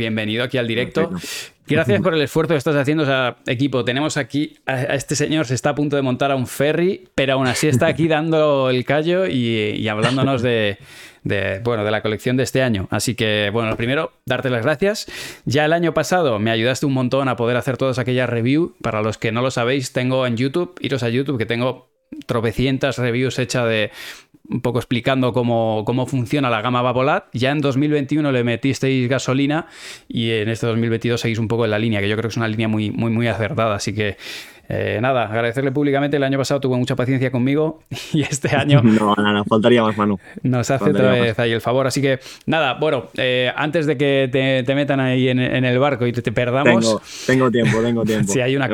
bienvenido aquí al directo. Gracias por el esfuerzo que estás haciendo, o sea, equipo. Tenemos aquí a, este señor, se está a punto de montar a un ferry, pero aún así está aquí dando el callo y, hablándonos de, bueno, de la colección de este año. Así que, bueno, primero, darte las gracias. Ya el año pasado me ayudaste un montón a poder hacer todas aquellas reviews. Para los que no lo sabéis, tengo en YouTube, iros a YouTube, que tengo tropecientas reviews hechas de un poco explicando cómo, cómo funciona la gama Vapolat. Ya en 2021 le metisteis gasolina y en este 2022 seguís un poco en la línea, que yo creo que es una línea muy, muy, muy acertada. Así que eh, nada, agradecerle públicamente. El año pasado tuvo mucha paciencia conmigo y este año. No, nada, faltaría más, Manu. Nos hace otra vez ahí el favor. Así que nada, bueno, eh, antes de que te, metan ahí en, el barco y te, perdamos. Tengo, tiempo, tengo tiempo. hay una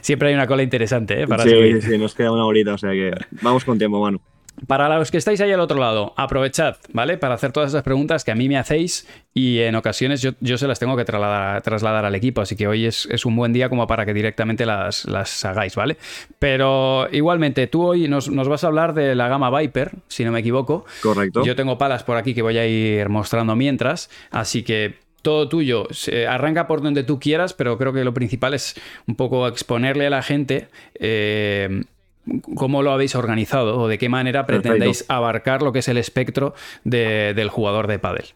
siempre hay una cola interesante ¿eh? para sí, Sí, sí, nos queda una horita, o sea que vamos con tiempo, Manu. Para los que estáis ahí al otro lado, aprovechad, ¿vale? Para hacer todas esas preguntas que a mí me hacéis y en ocasiones yo, se las tengo que trasladar, al equipo, así que hoy es, un buen día como para que directamente las, hagáis, ¿vale? Pero igualmente, tú hoy nos, vas a hablar de la gama Viper, si no me equivoco. Correcto. Yo tengo palas por aquí que voy a ir mostrando mientras, así que todo tuyo. arranca por donde tú quieras, pero creo que lo principal es un poco exponerle a la gente eh, cómo lo habéis organizado o de qué manera pretendéis abarcar lo que es el espectro del jugador de pádel.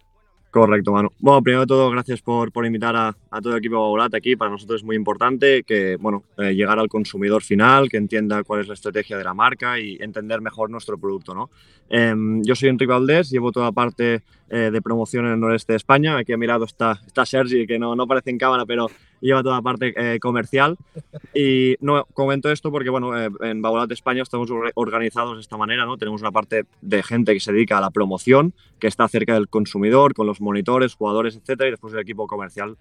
Correcto, mano. Bueno, primero de todo, gracias por, por invitar a, todo el equipo Baulat aquí. Para nosotros es muy importante que, bueno, eh, llegar al consumidor final, que entienda cuál es la estrategia de la marca y entender mejor nuestro producto, ¿no? Em, yo soy Enrique Valdés, llevo toda la parte eh, de promoción en el noreste de España. Aquí a mi lado está, está Sergi, que no, no aparece en cámara, pero lleva toda la parte eh, comercial. Y no comento esto porque, bueno, eh, en Baulat España estamos organizados de esta manera, ¿no? Tenemos una parte de gente que se dedica a la promoción, que está cerca del consumidor, con los monitores, jugadores, etcétera, y después el equipo comercial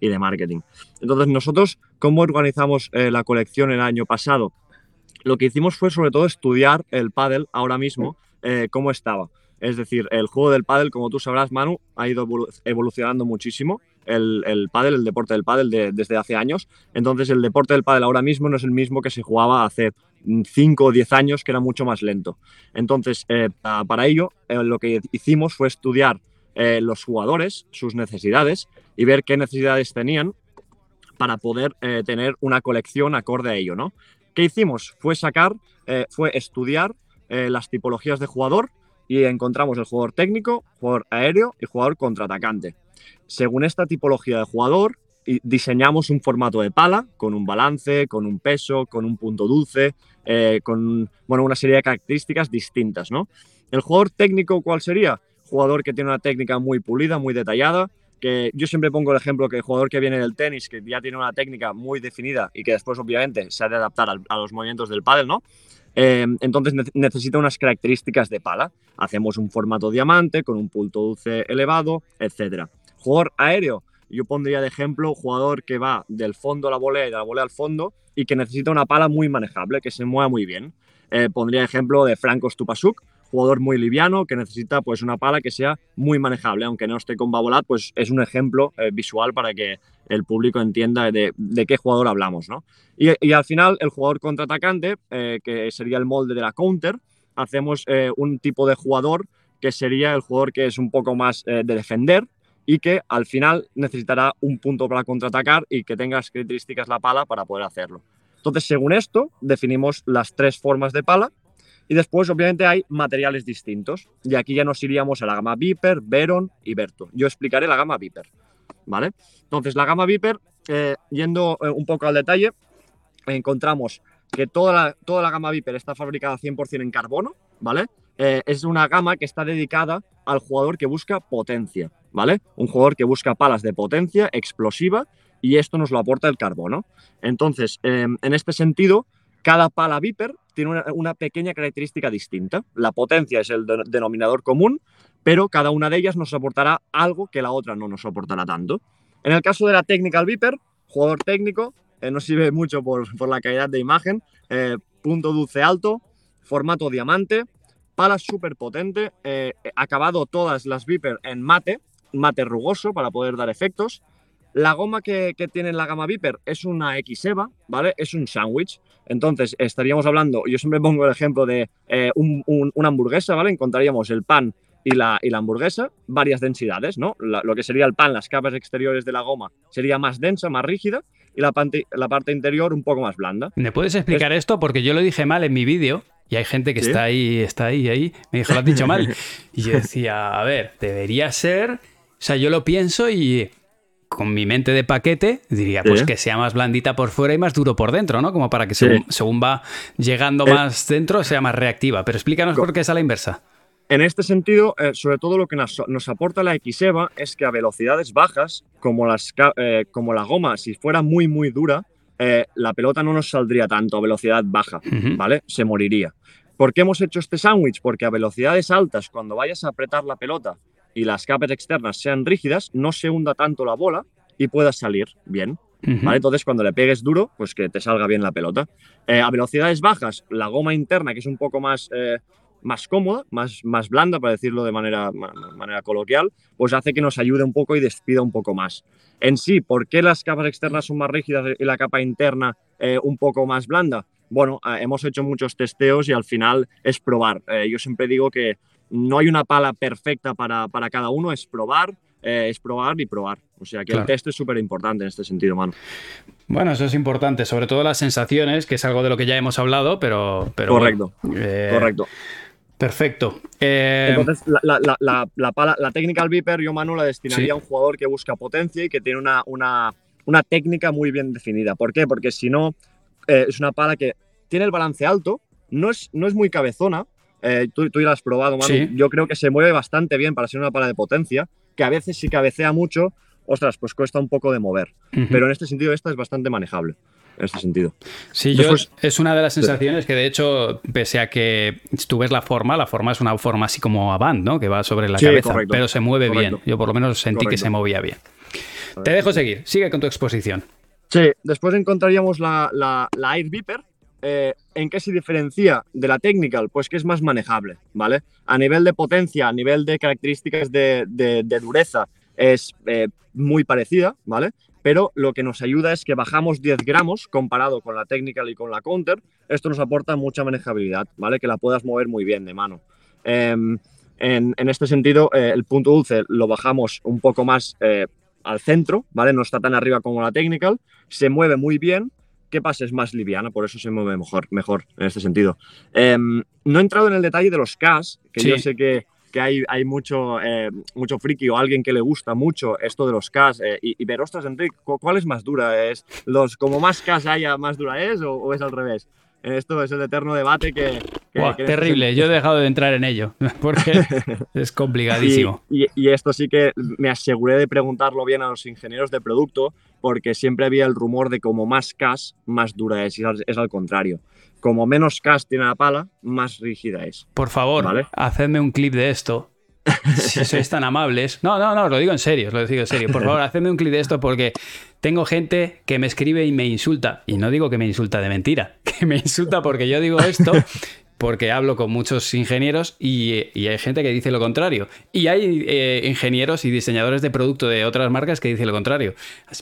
y de marketing. Entonces, nosotros, ¿cómo organizamos eh, la colección el año pasado? Lo que hicimos fue sobre todo estudiar el paddle ahora mismo, cómo estaba. Es decir, el juego del pádel, como tú sabrás, Manu, ha ido evolucionando muchísimo. El, el pádel, el deporte del pádel desde hace años. Entonces, el deporte del pádel ahora mismo no es el mismo que se jugaba hace 5 o 10 años, que era mucho más lento. Entonces, eh, para ello, eh, lo que hicimos fue estudiar eh, los jugadores, sus necesidades y ver qué necesidades tenían para poder tener una colección acorde a ello, ¿no? ¿Qué hicimos? Fue sacar, fue estudiar las tipologías de jugador, y encontramos el jugador técnico, jugador aéreo y jugador contraatacante. Según esta tipología de jugador, diseñamos un formato de pala con un balance, con un peso, con un punto dulce, eh, con bueno, una serie de características distintas. ¿no? El jugador técnico, ¿cuál sería? Jugador que tiene una técnica muy pulida, muy detallada, que yo siempre pongo el ejemplo que el jugador que viene del tenis, que ya tiene una técnica muy definida y que después obviamente se ha de adaptar a, los movimientos del pádel, ¿no? Eh, entonces necesita unas características de pala. Hacemos un formato diamante con un punto dulce elevado, etc. Jugador aéreo. Yo pondría de ejemplo jugador que va del fondo a la volea y de la volea al fondo y que necesita una pala muy manejable, que se mueva muy bien. Eh, pondría ejemplo de Franco Stupasuk, jugador muy liviano que necesita pues una pala que sea muy manejable, aunque no esté con Babolat, pues es un ejemplo eh, visual para que el público entienda de, qué jugador hablamos, ¿no? Y, al final el jugador contraatacante, eh, que sería el molde de la counter, hacemos un tipo de jugador que sería el jugador que es un poco más de defender y que al final necesitará un punto para contraatacar y que tenga las características la pala para poder hacerlo. Entonces, según esto, definimos las tres formas de pala y después, obviamente, hay materiales distintos. Y aquí ya nos iríamos a la gama Viper, Veron y Berto. Yo explicaré la gama Viper. ¿Vale? Entonces, la gama Viper, eh, yendo eh, un poco al detalle, encontramos que toda la, toda la gama Viper está fabricada 100% en carbono, ¿vale? Eh, es una gama que está dedicada al jugador que busca potencia, ¿vale? Un jugador que busca palas de potencia explosiva y esto nos lo aporta el carbono. Entonces, en este sentido, cada pala Viper tiene una, pequeña característica distinta. La potencia es el denominador común, pero cada una de ellas nos aportará algo que la otra no nos aportará tanto. En el caso de la Technical Viper, jugador técnico, eh, no sirve mucho por, la calidad de imagen, eh, punto dulce alto, formato diamante, pala súper potente, eh, acabado todas las Viper en mate, mate rugoso para poder dar efectos, la goma que, tiene la gama Viper es una X-EVA, ¿vale? Es un sándwich. Entonces, estaríamos hablando, yo siempre pongo el ejemplo de eh, una hamburguesa, ¿vale? Encontraríamos el pan y la, y la hamburguesa varias densidades, ¿no? lo que sería el pan, las capas exteriores de la goma sería más densa, más rígida y la parte, la parte interior un poco más blanda. ¿Me puedes explicar esto? Porque yo lo dije mal en mi vídeo y hay gente que está ahí, está ahí, ahí. Me dijo, lo has dicho mal. Y yo decía, a ver, debería ser. O sea, yo lo pienso y con mi mente de paquete diría, pues que sea más blandita por fuera y más duro por dentro, ¿no? Como para que según, va llegando eh. más dentro sea más reactiva. Pero explícanos por qué es a la inversa. En este sentido, eh, sobre todo lo que nos, aporta la XEVA es que a velocidades bajas, como, las, eh, como la goma, si fuera muy, muy dura, eh, la pelota no nos saldría tanto a velocidad baja, ¿vale? Se moriría. ¿Por qué hemos hecho este sándwich? Porque a velocidades altas, cuando vayas a apretar la pelota y las capas externas sean rígidas, no se hunda tanto la bola y pueda salir bien. ¿Vale? Entonces, cuando le pegues duro, pues que te salga bien la pelota. a velocidades bajas, la goma interna, que es un poco más más cómoda, más, más blanda, para decirlo de manera, manera coloquial, pues hace que nos ayude un poco y despida un poco más. En sí, ¿por qué las capas externas son más rígidas y la capa interna eh, un poco más blanda? Bueno, eh, hemos hecho muchos testeos y al final es probar. Eh, yo siempre digo que no hay una pala perfecta para, para cada uno, es probar, es probar y probar. O sea que el test es súper importante en este sentido, mano. Bueno, eso es importante, sobre todo las sensaciones, que es algo de lo que ya hemos hablado, pero... pero correcto, correcto. Perfecto. Eh, Entonces, la, la, la, la, pala, la Technical Viper, yo, Manu, la destinaría a un jugador que busca potencia y que tiene una, una, una técnica muy bien definida. ¿Por qué? Porque si no, eh, es una pala que tiene el balance alto, no es, no es muy cabezona. Eh, tú, tú, ya la has probado, Manu. Yo creo que se mueve bastante bien para ser una pala de potencia, que a veces si cabecea mucho, ostras, pues cuesta un poco de mover. Pero en este sentido, esta es bastante manejable en este sentido. Sí, yo, es una de las sensaciones que de hecho, pese a que tú ves la forma, la forma es una forma así como avant, ¿no? Que va sobre la cabeza, pero se mueve bien. Yo por lo menos sentí que se movía bien. Te dejo seguir, sigue con tu exposición. Sí, después encontraríamos la, la, Air Viper. Eh, ¿En qué se diferencia de la Technical? Pues que es más manejable, ¿vale? A nivel de potencia, a nivel de características de, de, dureza, es eh, muy parecida, ¿vale? pero lo que nos ayuda es que bajamos 10 gramos comparado con la Technical y con la Counter. Esto nos aporta mucha manejabilidad, ¿vale? Que la puedas mover muy bien de mano. Em, en, este sentido, eh, el punto dulce lo bajamos un poco más al centro, ¿vale? No está tan arriba como la Technical, se mueve muy bien. ¿Qué pasa? Es más liviana, por eso se mueve mejor, mejor en este sentido. Em, no he entrado en el detalle de los CAS, que yo sé que, que hay, hay mucho, eh, mucho friki o alguien que le gusta mucho esto de los CAS eh, y, y, ver, ostras, Enrique, ¿cuál es más dura? ¿Es los, como más CAS haya, más dura es o, es al revés? Esto es el eterno debate que... terrible, yo he dejado de entrar en ello porque es complicadísimo. Y, y, esto sí que me aseguré de preguntarlo bien a los ingenieros de producto porque siempre había el rumor de como más CAS, más dura es, y es al contrario como menos cast tiene la pala, más rígida es. Por favor, hacedme un clip de esto. Si sois tan amables. No, no, no, os lo digo en serio, os lo digo en serio. Por favor, hacedme un clip de esto porque tengo gente que me escribe y me insulta. Y no digo que me insulta de mentira, que me insulta porque yo digo esto porque hablo con muchos ingenieros y, hay gente que dice lo contrario. Y hay eh, ingenieros y diseñadores de producto de otras marcas que dicen lo contrario.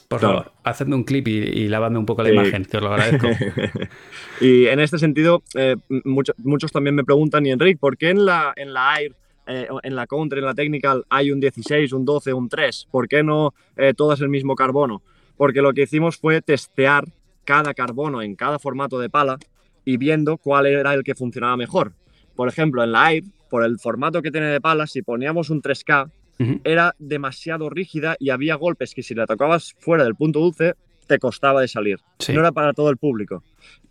Por favor, hacedme un clip y, y lavadme un poco la imagen, que os lo agradezco. y en este sentido, eh, muchos también me preguntan, y Enrique, ¿por qué en la, en la Air eh, en la Counter, en la Technical, hay un 16, un 12, un 3. ¿Por qué no todas el mismo carbono? Porque lo que hicimos fue testear cada carbono en cada formato de pala y viendo cuál era el que funcionaba mejor. Por ejemplo, en la Air, por el formato que tiene de pala, si poníamos un 3K, era demasiado rígida y había golpes que si la tocabas fuera del punto dulce, te costaba de salir. No era para todo el público.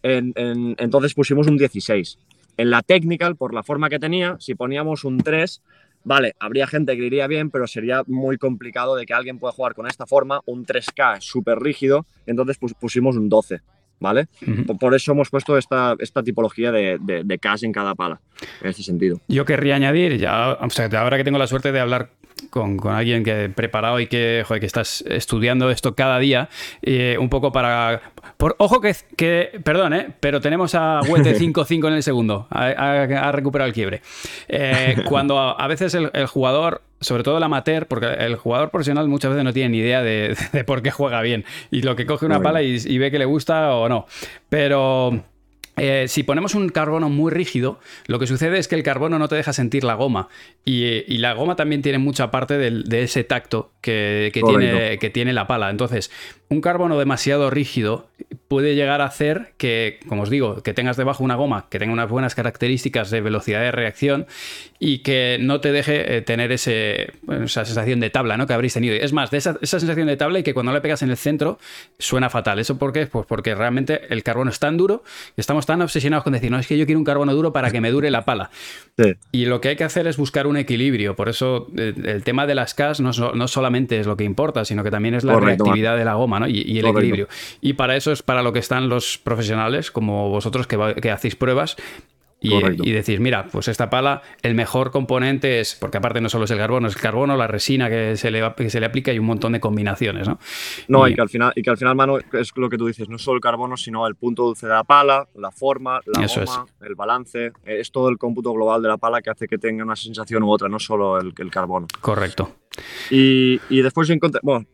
entonces pusimos un 16. En la Technical, por la forma que tenía, si poníamos un 3, vale, habría gente que iría bien, pero sería muy complicado de que alguien pueda jugar con esta forma. Un 3K súper rígido, entonces pusimos un 12. ¿vale? por, eso hemos puesto esta, esta tipología de, de, de, cash en cada pala, en ese sentido. Yo querría añadir, ya, o sea, ahora que tengo la suerte de hablar con, con, alguien que preparado y que, joder, que estás estudiando esto cada día, eh, un poco para... Por, ojo que, que, perdón, eh, pero tenemos a Huete 5-5 en el segundo, ha, recuperado el quiebre. Eh, cuando a, veces el, jugador sobre todo el amateur, porque el jugador profesional muchas veces no tiene ni idea de, por qué juega bien y lo que coge una pala y, y, ve que le gusta o no. Pero eh, si ponemos un carbono muy rígido, lo que sucede es que el carbono no te deja sentir la goma. Y, la goma también tiene mucha parte de ese tacto que, tiene, que tiene la pala. Entonces, un carbono demasiado rígido puede llegar a hacer que, como os digo, que tengas debajo una goma que tenga unas buenas características de velocidad de reacción y que no te deje eh, tener ese, esa sensación de tabla ¿no? que habréis tenido. Es más, de esa, sensación de tabla y que cuando le pegas en el centro suena fatal. ¿Eso por qué? Pues porque realmente el carbono es tan duro y estamos tan obsesionados con decir, no, es que yo quiero un carbono duro para que me dure la pala. Y lo que hay que hacer es buscar un equilibrio. Por eso eh, el, tema de las CAS no, no, solamente es lo que importa, sino que también es la reactividad de la goma y, el equilibrio. Y para eso es para lo que están los profesionales como vosotros que, hacéis pruebas y, decís, mira, pues esta pala, el mejor componente es, porque aparte no solo es el carbono, es el carbono, la resina que se le, que se le aplica y un montón de combinaciones, ¿no? No, y, que al final, y que al final, mano, es lo que tú dices, no solo el carbono, sino el punto dulce de la pala, la forma, la goma, el balance, es todo el cómputo global de la pala que hace que tenga una sensación u otra, no solo el, el carbono. Correcto. Y, y después, bueno,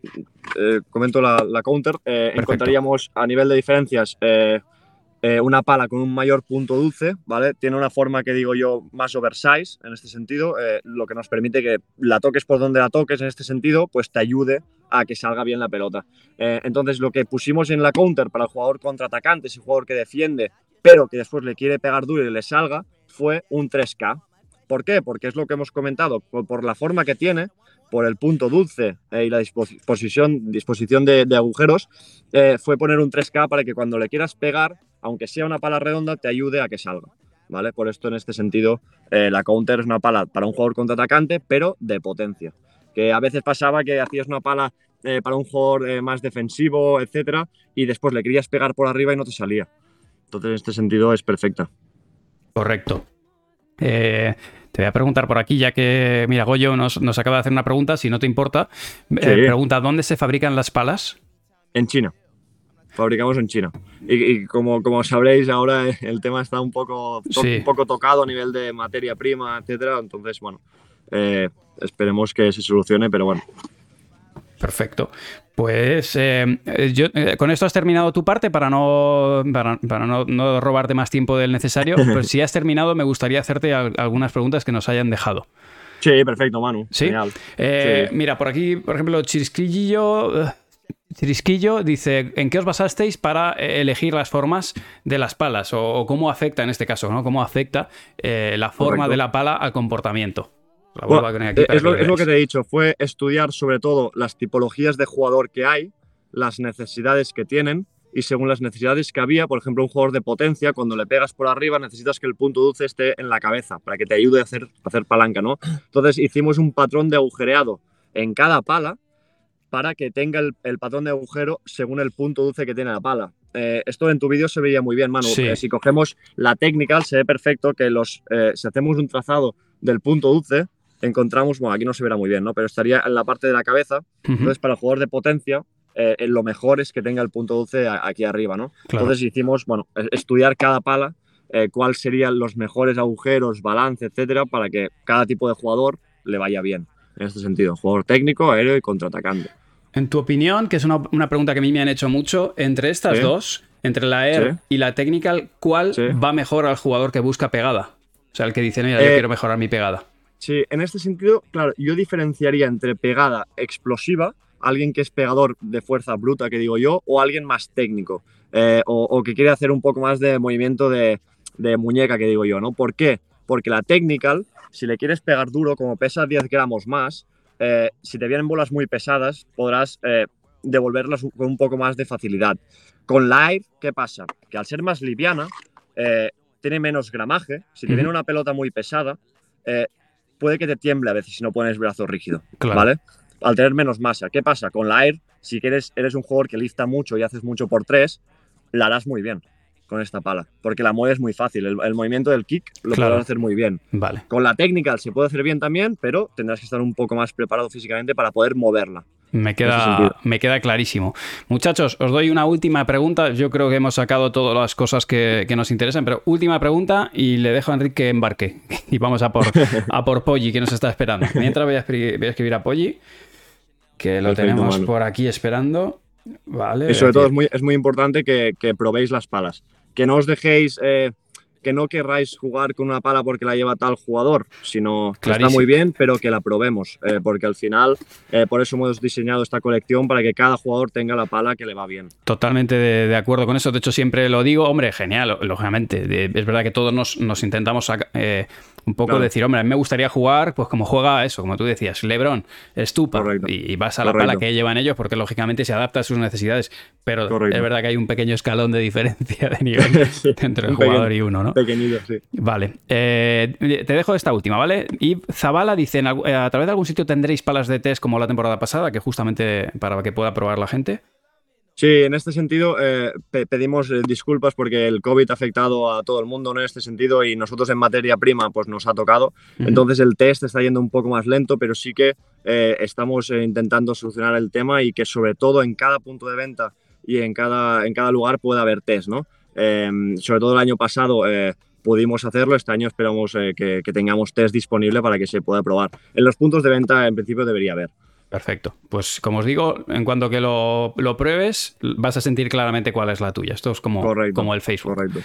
eh, comento la, counter, eh, encontraríamos a nivel de diferencias eh, una pala con un mayor punto dulce, ¿vale? Tiene una forma que digo yo más oversize en este sentido, lo que nos permite que la toques por donde la toques en este sentido, pues te ayude a que salga bien la pelota. entonces, lo que pusimos en la counter para el jugador contraatacante, ese jugador que defiende, pero que después le quiere pegar duro y le salga, fue un 3K. ¿Por qué? Porque es lo que hemos comentado, por la forma que tiene, por el punto dulce eh, y la disposición, disposición de, agujeros, eh, fue poner un 3K para que cuando le quieras pegar, aunque sea una pala redonda, te ayude a que salga. ¿Vale? Por esto, en este sentido, eh, la counter es una pala para un jugador contraatacante, pero de potencia. Que a veces pasaba que hacías una pala para un jugador más defensivo, etcétera, y después le querías pegar por arriba y no te salía. Entonces, en este sentido, es perfecta. Correcto. Eh, te voy a preguntar por aquí, ya que, mira, Goyo nos, acaba de hacer una pregunta, si no te importa. Eh, pregunta, ¿dónde se fabrican las palas? En China. Fabricamos en China. Y, como, como sabréis, ahora el tema está un poco, un poco tocado a nivel de materia prima, etcétera. Entonces, bueno, eh, esperemos que se solucione, pero bueno, Perfecto. Pues eh, yo, eh, con esto has terminado tu parte para no, para, no, robarte más tiempo del necesario. Pues si has terminado, me gustaría hacerte algunas preguntas que nos hayan dejado. Sí, perfecto, Manu. ¿Sí? Eh, mira, por aquí, por ejemplo, Chirisquillo, Chirisquillo dice, ¿en qué os basasteis para elegir las formas de las palas? O, cómo afecta, en este caso, ¿no? ¿Cómo afecta la forma de la pala al comportamiento? Eh, es, lo, que te he dicho, fue estudiar sobre todo las tipologías de jugador que hay, las necesidades que tienen y según las necesidades que había, por ejemplo, un jugador de potencia, cuando le pegas por arriba necesitas que el punto dulce esté en la cabeza para que te ayude a hacer, hacer palanca, ¿no? Entonces hicimos un patrón de agujereado en cada pala para que tenga el, patrón de agujero según el punto dulce que tiene la pala. Eh, esto en tu vídeo se veía muy bien, Manu. Eh, si cogemos la técnica, se ve perfecto que los, si hacemos un trazado del punto dulce, encontramos, bueno, aquí no se verá muy bien, ¿no? Pero estaría en la parte de la cabeza. Entonces, para el jugador de potencia, eh, lo mejor es que tenga el punto dulce aquí arriba, ¿no? Entonces hicimos, bueno, estudiar cada pala, eh, cuáles serían los mejores agujeros, balance, etcétera, para que cada tipo de jugador le vaya bien. En este sentido, jugador técnico, aéreo y contraatacante. En tu opinión, que es una, pregunta que a mí me han hecho mucho, entre estas dos, entre la Air y la Technical, ¿cuál va mejor al jugador que busca pegada? O sea, el que dice, mira, yo eh, quiero mejorar mi pegada. Sí, en este sentido, claro, yo diferenciaría entre pegada explosiva, alguien que es pegador de fuerza bruta, que digo yo, o alguien más técnico, eh, o, que quiere hacer un poco más de movimiento de, muñeca, que digo yo, ¿no? ¿Por qué? Porque la technical, si le quieres pegar duro, como pesa 10 gramos más, eh, si te vienen bolas muy pesadas, podrás eh, devolverlas con un poco más de facilidad. Con la Air, ¿qué pasa? Que al ser más liviana, tiene menos gramaje. Si te viene una pelota muy pesada, puede que te tiemble a veces si no pones brazo rígido, ¿vale? Al tener menos masa. ¿Qué pasa? Con la Air, si quieres, eres un jugador que lista mucho y haces mucho por tres, la harás muy bien con esta pala, porque la mueves muy fácil. El, movimiento del kick lo puedes hacer muy bien. Vale. Con la técnica se puede hacer bien también, pero tendrás que estar un poco más preparado físicamente para poder moverla. Me queda, me queda clarísimo. Muchachos, os doy una última pregunta. Yo creo que hemos sacado todas las cosas que, nos interesan, pero última pregunta y le dejo a Enrique que embarque. Y vamos a por, a por Poggi, que nos está esperando. Mientras voy a escribir, a Poggi, que lo tenemos por aquí esperando. Vale, y sobre todo es muy, es muy importante que, que probéis las palas que no os dejéis que no querráis jugar con una pala porque la lleva tal jugador, sino que está muy bien, pero que la probemos, eh, porque al final eh, por eso hemos diseñado esta colección para que cada jugador tenga la pala que le va bien. Totalmente de, acuerdo con eso, de hecho siempre lo digo, hombre, genial, lógicamente, es verdad que todos nos, intentamos eh, un poco decir, hombre, a mí me gustaría jugar, pues como juega eso, como tú decías, Lebron, Stupa, y, vas a la pala que llevan ellos, porque lógicamente se adapta a sus necesidades, pero es verdad que hay un pequeño escalón de diferencia de nivel entre el jugador y uno, ¿no? Pequeñito, sí. Vale, eh, te dejo esta última, ¿vale? Y Zabala dice, eh, ¿a través de algún sitio tendréis palas de test como la temporada pasada, que justamente para que pueda probar la gente? Sí, en este sentido eh, pedimos eh, disculpas porque el COVID ha afectado a todo el mundo en este sentido y nosotros en materia prima pues nos ha tocado. Entonces el test está yendo un poco más lento, pero sí que eh, estamos intentando solucionar el tema y que sobre todo en cada punto de venta y en cada, en cada lugar pueda haber test, ¿no? Em, sobre todo el año pasado pudimos hacerlo, este año esperamos que, que tengamos test disponible para que se pueda probar. En los puntos de venta en principio debería haber. Perfecto. Pues como os digo, en cuanto que lo, pruebes, vas a sentir claramente cuál es la tuya. Esto es como, como el Facebook. Correcto.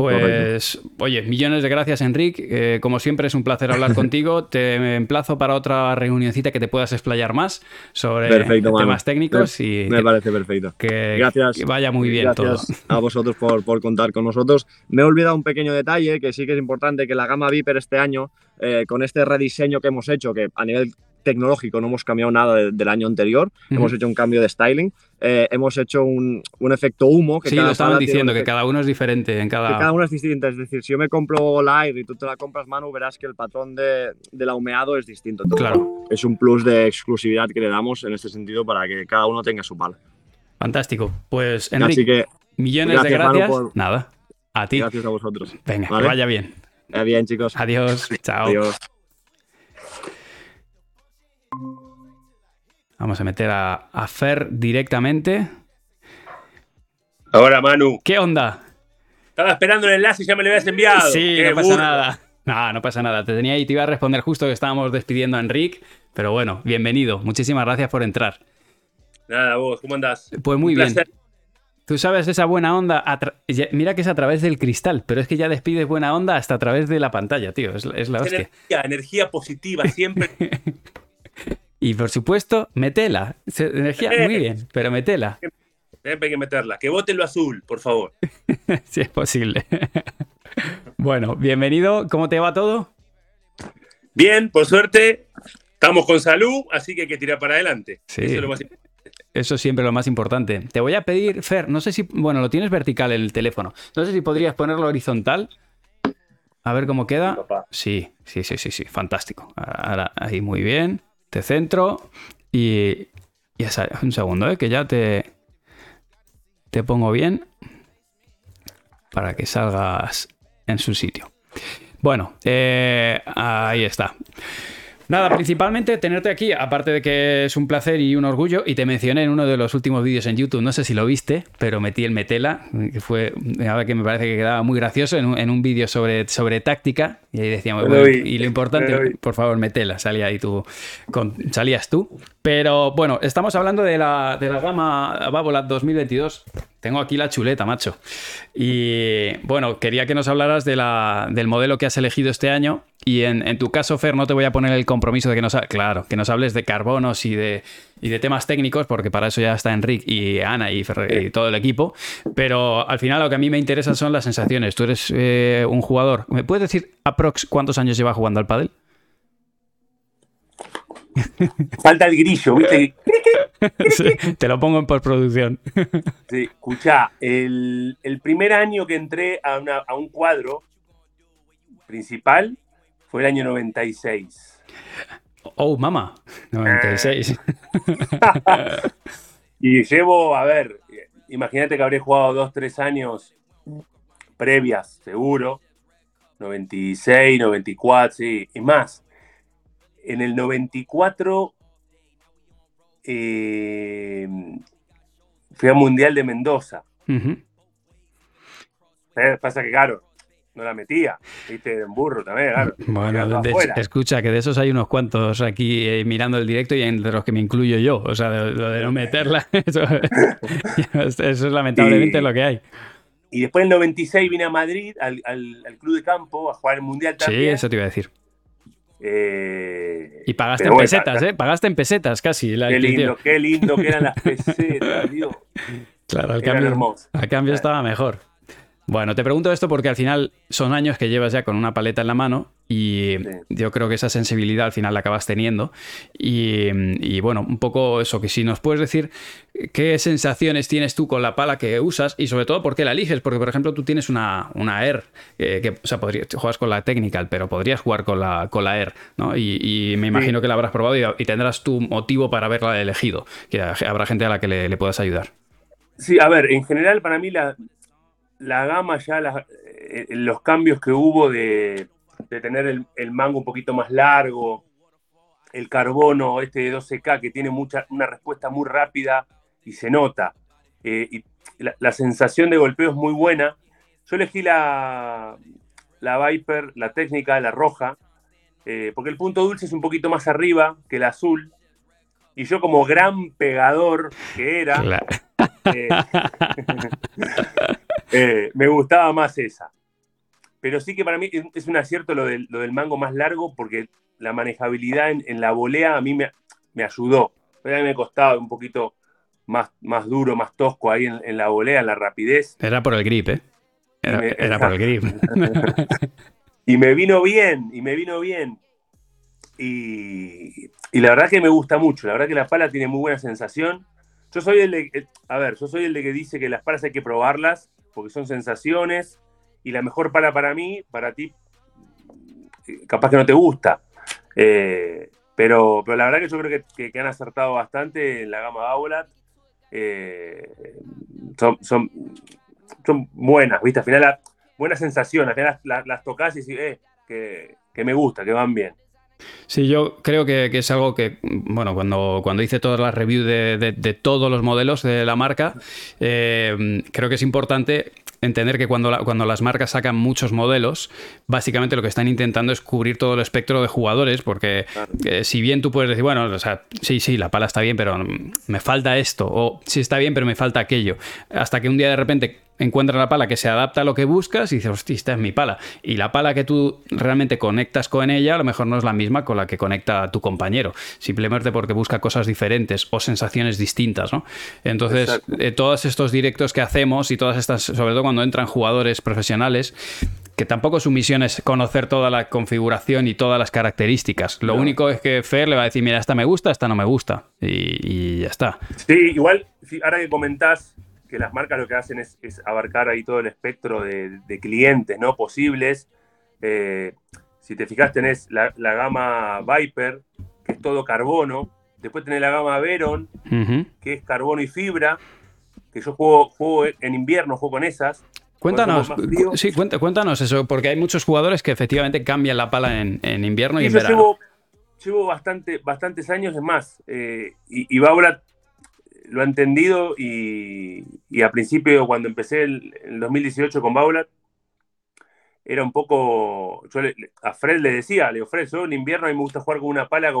Pues, oye, millones de gracias, Enrique. Eh, como siempre, es un placer hablar contigo. Te emplazo para otra reunioncita que te puedas explayar más sobre temas técnicos. Me, y me parece perfecto. Que, gracias. vaya muy bien gracias a vosotros por, por, contar con nosotros. Me he olvidado un pequeño detalle que sí que es importante: que la gama Viper este año, eh, con este rediseño que hemos hecho, que a nivel tecnológico no hemos cambiado nada del año anterior, hemos hecho un cambio de styling, eh, hemos hecho un, un, efecto humo. Que sí, lo estaban diciendo, que cada uno es diferente en cada... Que cada uno es distinto, es decir, si yo me compro la Air y tú te la compras Manu, verás que el patrón de, de la humeado es distinto. claro. Es un plus de exclusividad que le damos en este sentido para que cada uno tenga su pala. Fantástico. Pues Enrique, millones de gracias. Nada, a ti. Gracias a vosotros. Venga, que vaya bien. Vaya bien, chicos. Adiós. Chao. Adiós. Vamos a meter a, Fer directamente. Ahora, Manu. ¿Qué onda? Estaba esperando el enlace y ya me lo habías enviado. Sí, no pasa nada. No, no pasa nada. Te tenía y te iba a responder justo que estábamos despidiendo a Enric. Pero bueno, bienvenido. Muchísimas gracias por entrar. Nada, vos, ¿cómo andás? Pues muy bien. Tú sabes esa buena onda. Mira que es a través del cristal, pero es que ya despides buena onda hasta a través de la pantalla, tío. Es, la hostia. Energía, energía positiva, siempre. Y por supuesto, metela. Energía, muy bien, pero metela. Siempre hay que meterla. Que vote lo azul, por favor. si es posible. bueno, bienvenido. ¿Cómo te va todo? Bien, por suerte. Estamos con salud, así que hay que tirar para adelante. Sí. Eso es lo más importante. Eso es siempre lo más importante. Te voy a pedir, Fer, no sé si, bueno, lo tienes vertical en el teléfono. No sé si podrías ponerlo horizontal. A ver cómo queda. Sí, sí, sí, sí, sí, fantástico. Ahora, ahí muy bien te centro y, y un segundo, ¿eh? que ya te, te pongo bien para que salgas en su sitio. Bueno, eh, ahí está. Nada, principalmente tenerte aquí, aparte de que es un placer y un orgullo, y te mencioné en uno de los últimos vídeos en YouTube, no sé si lo viste, pero metí el Metela, que fue, ahora que me parece que quedaba muy gracioso, en un, vídeo sobre, sobre táctica, y ahí decíamos, y lo importante, por favor, Metela, salía ahí tú, salías tú. Pero bueno, estamos hablando de la, de la gama Babolat 2022. Tengo aquí la chuleta, macho. Y bueno, quería que nos hablaras de la, del modelo que has elegido este año. Y en, tu caso, Fer, no te voy a poner el compromiso de que nos, claro, que nos hables de carbonos y de, y de temas técnicos, porque para eso ya está Enrique y Ana y, todo el equipo. Pero al final lo que a mí me interesa son las sensaciones. Tú eres eh, un jugador. ¿Me puedes decir aprox cuántos años lleva jugando al pádel? Falta el grillo, ¿viste? te lo pongo en postproducción. Sí, escucha, el, primer año que entré a, un cuadro principal fue el año 96. Oh, mamá, 96. y llevo, a ver, imagínate que habré jugado dos, tres años previas, seguro. 96, 94, sí, y más en el 94 eh, fui al Mundial de Mendoza. Eh, pasa que, claro, no la metía, viste, en burro también, claro. Bueno, escucha, que de esos hay unos cuantos aquí eh, mirando el directo y entre los que me incluyo yo, o sea, de, lo de no meterla, eso, es lamentablemente lo que hay. y después en el 96 vine a Madrid, al, club de campo, a jugar el Mundial también. Sí, eso te iba a decir. Eh, y pagaste en pesetas, ¿eh? Pagaste en pesetas casi. qué lindo, qué lindo que eran las pesetas, Dios. Claro, al cambio, al cambio estaba mejor. Bueno, te pregunto esto porque al final son años que llevas ya con una paleta en la mano y yo creo que esa sensibilidad al final la acabas teniendo. Y, bueno, un poco eso, que si nos puedes decir qué sensaciones tienes tú con la pala que usas y sobre todo por qué la eliges. Porque, por ejemplo, tú tienes una, una Air, eh, que, o sea, podrías, juegas con la Technical, pero podrías jugar con la, con la Air, ¿no? Y, me imagino que la habrás probado y, tendrás tu motivo para haberla elegido, que habrá gente a la que le, le puedas ayudar. Sí, a ver, en general para mí la, la gama ya, eh, los cambios que hubo de, tener el, mango un poquito más largo, el carbono este de 12K que tiene mucha, una respuesta muy rápida y se nota. Eh, y la, sensación de golpeo es muy buena. Yo elegí la, la Viper, la técnica, la roja, eh, porque el punto dulce es un poquito más arriba que el azul. Y yo como gran pegador que era, Eh, me gustaba más esa. Pero sí que para mí es un acierto lo del, lo del mango más largo porque la manejabilidad en, la volea a mí me, me ayudó. A mí me costaba un poquito más, más duro, más tosco ahí en, la volea, en la rapidez. Era por el grip, ¿eh? Era, por el grip. y me vino bien, y me vino bien. Y, y, la verdad que me gusta mucho. La verdad que la pala tiene muy buena sensación. Yo soy el de, a ver, yo soy el de que dice que las palas hay que probarlas porque son sensaciones y la mejor pala para mí, para ti, capaz que no te gusta. Eh, pero, pero la verdad que yo creo que, han acertado bastante en la gama Aulat. Eh, son, son, son, buenas, ¿viste? Al final, buenas sensaciones. Al final las, las, tocas y dices, eh, que, que me gusta, que van bien. Sí, yo creo que, es algo que, bueno, cuando, cuando hice todas las reviews de, todos los modelos de la marca, eh, creo que es importante entender que cuando, cuando las marcas sacan muchos modelos, básicamente lo que están intentando es cubrir todo el espectro de jugadores, porque eh, si bien tú puedes decir, bueno, o sea, sí, sí, la pala está bien, pero me falta esto, o sí está bien, pero me falta aquello, hasta que un día de repente encuentras la pala que se adapta a lo que buscas y dices, hostia, esta es mi pala. Y la pala que tú realmente conectas con ella, a lo mejor no es la misma con la que conecta a tu compañero, simplemente porque busca cosas diferentes o sensaciones distintas, ¿no? Entonces, eh, todos estos directos que hacemos y todas estas, sobre todo cuando entran jugadores profesionales, que tampoco su misión es conocer toda la configuración y todas las características. Lo único es que Fer le va a decir, mira, esta me gusta, esta no me gusta. Y, ya está. Sí, igual, ahora que comentás que las marcas lo que hacen es, abarcar ahí todo el espectro de, clientes ¿no? posibles. Eh, si te fijas, tenés la, gama Viper, que es todo carbono. Después tenés la gama Veron, que es carbono y fibra, que yo juego, juego en invierno, juego con esas. Cuéntanos, sí, cuéntanos eso, porque hay muchos jugadores que efectivamente cambian la pala en, invierno y, en verano. Llevo, llevo bastante, bastantes años, es más, eh, y, y ahora lo ha entendido y, a principio, cuando empecé el, el 2018 con Baulat, era un poco. Yo a Fred le decía, le yo en invierno a mí me gusta jugar con una pala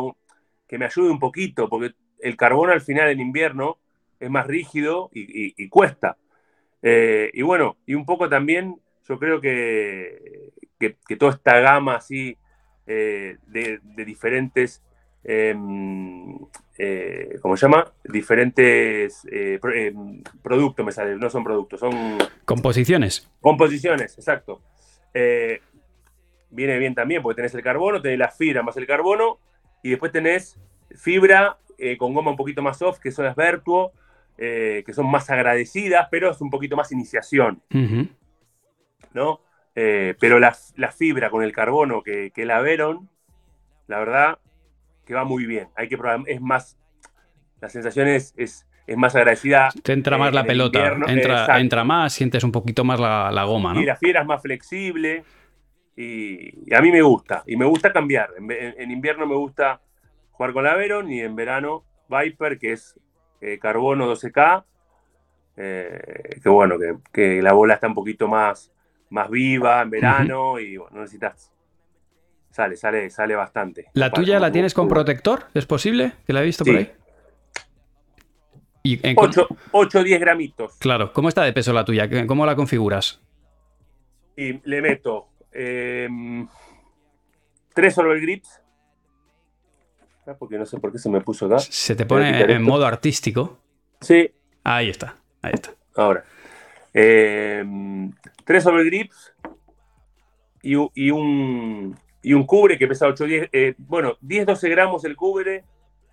que me ayude un poquito, porque el carbono al final en invierno es más rígido y, cuesta. Eh, y bueno, y un poco también yo creo que, que, toda esta gama así eh, de, de, diferentes Em, eh, ¿cómo se llama? Diferentes eh, em, productos, me sale, no son productos, son... Composiciones. Composiciones, exacto. Eh, viene bien también, porque tenés el carbono, tenés la fibra más el carbono, y después tenés fibra con goma un poquito más soft, que son las Vertuo, que son más agradecidas, pero es un poquito más iniciación. ¿No? pero la, fibra con el carbono que, que la Veron, la verdad, que va muy bien. Hay que probar, es más, la sensación es, es, más agradecida. Te entra más la pelota, entra, entra más, sientes un poquito más la, goma, ¿no? Y la fiera es más flexible y, a mí me gusta, y me gusta cambiar. En, invierno me gusta jugar con la Veron y en verano Viper, que es eh, carbono 12K, eh, que bueno, que, la bola está un poquito más, más viva en verano y bueno, no necesitas Sale, sale, sale bastante. ¿La tuya la tienes con protector? ¿Es posible? Que la he visto por ahí. Y en- 8 o 10 gramitos. Claro, ¿cómo está de peso la tuya? ¿Cómo la configuras? Y le meto eh, tres Orwell Grips. Ah, Porque no sé por qué se me puso acá. Se te pone en modo artístico. Sí, Ahí está, ahí está. ahora. Eh, tres Orwell Grips y, u- y un, y un cubre que pesa 8 10. eh, bueno, 10-12 gramos el cubre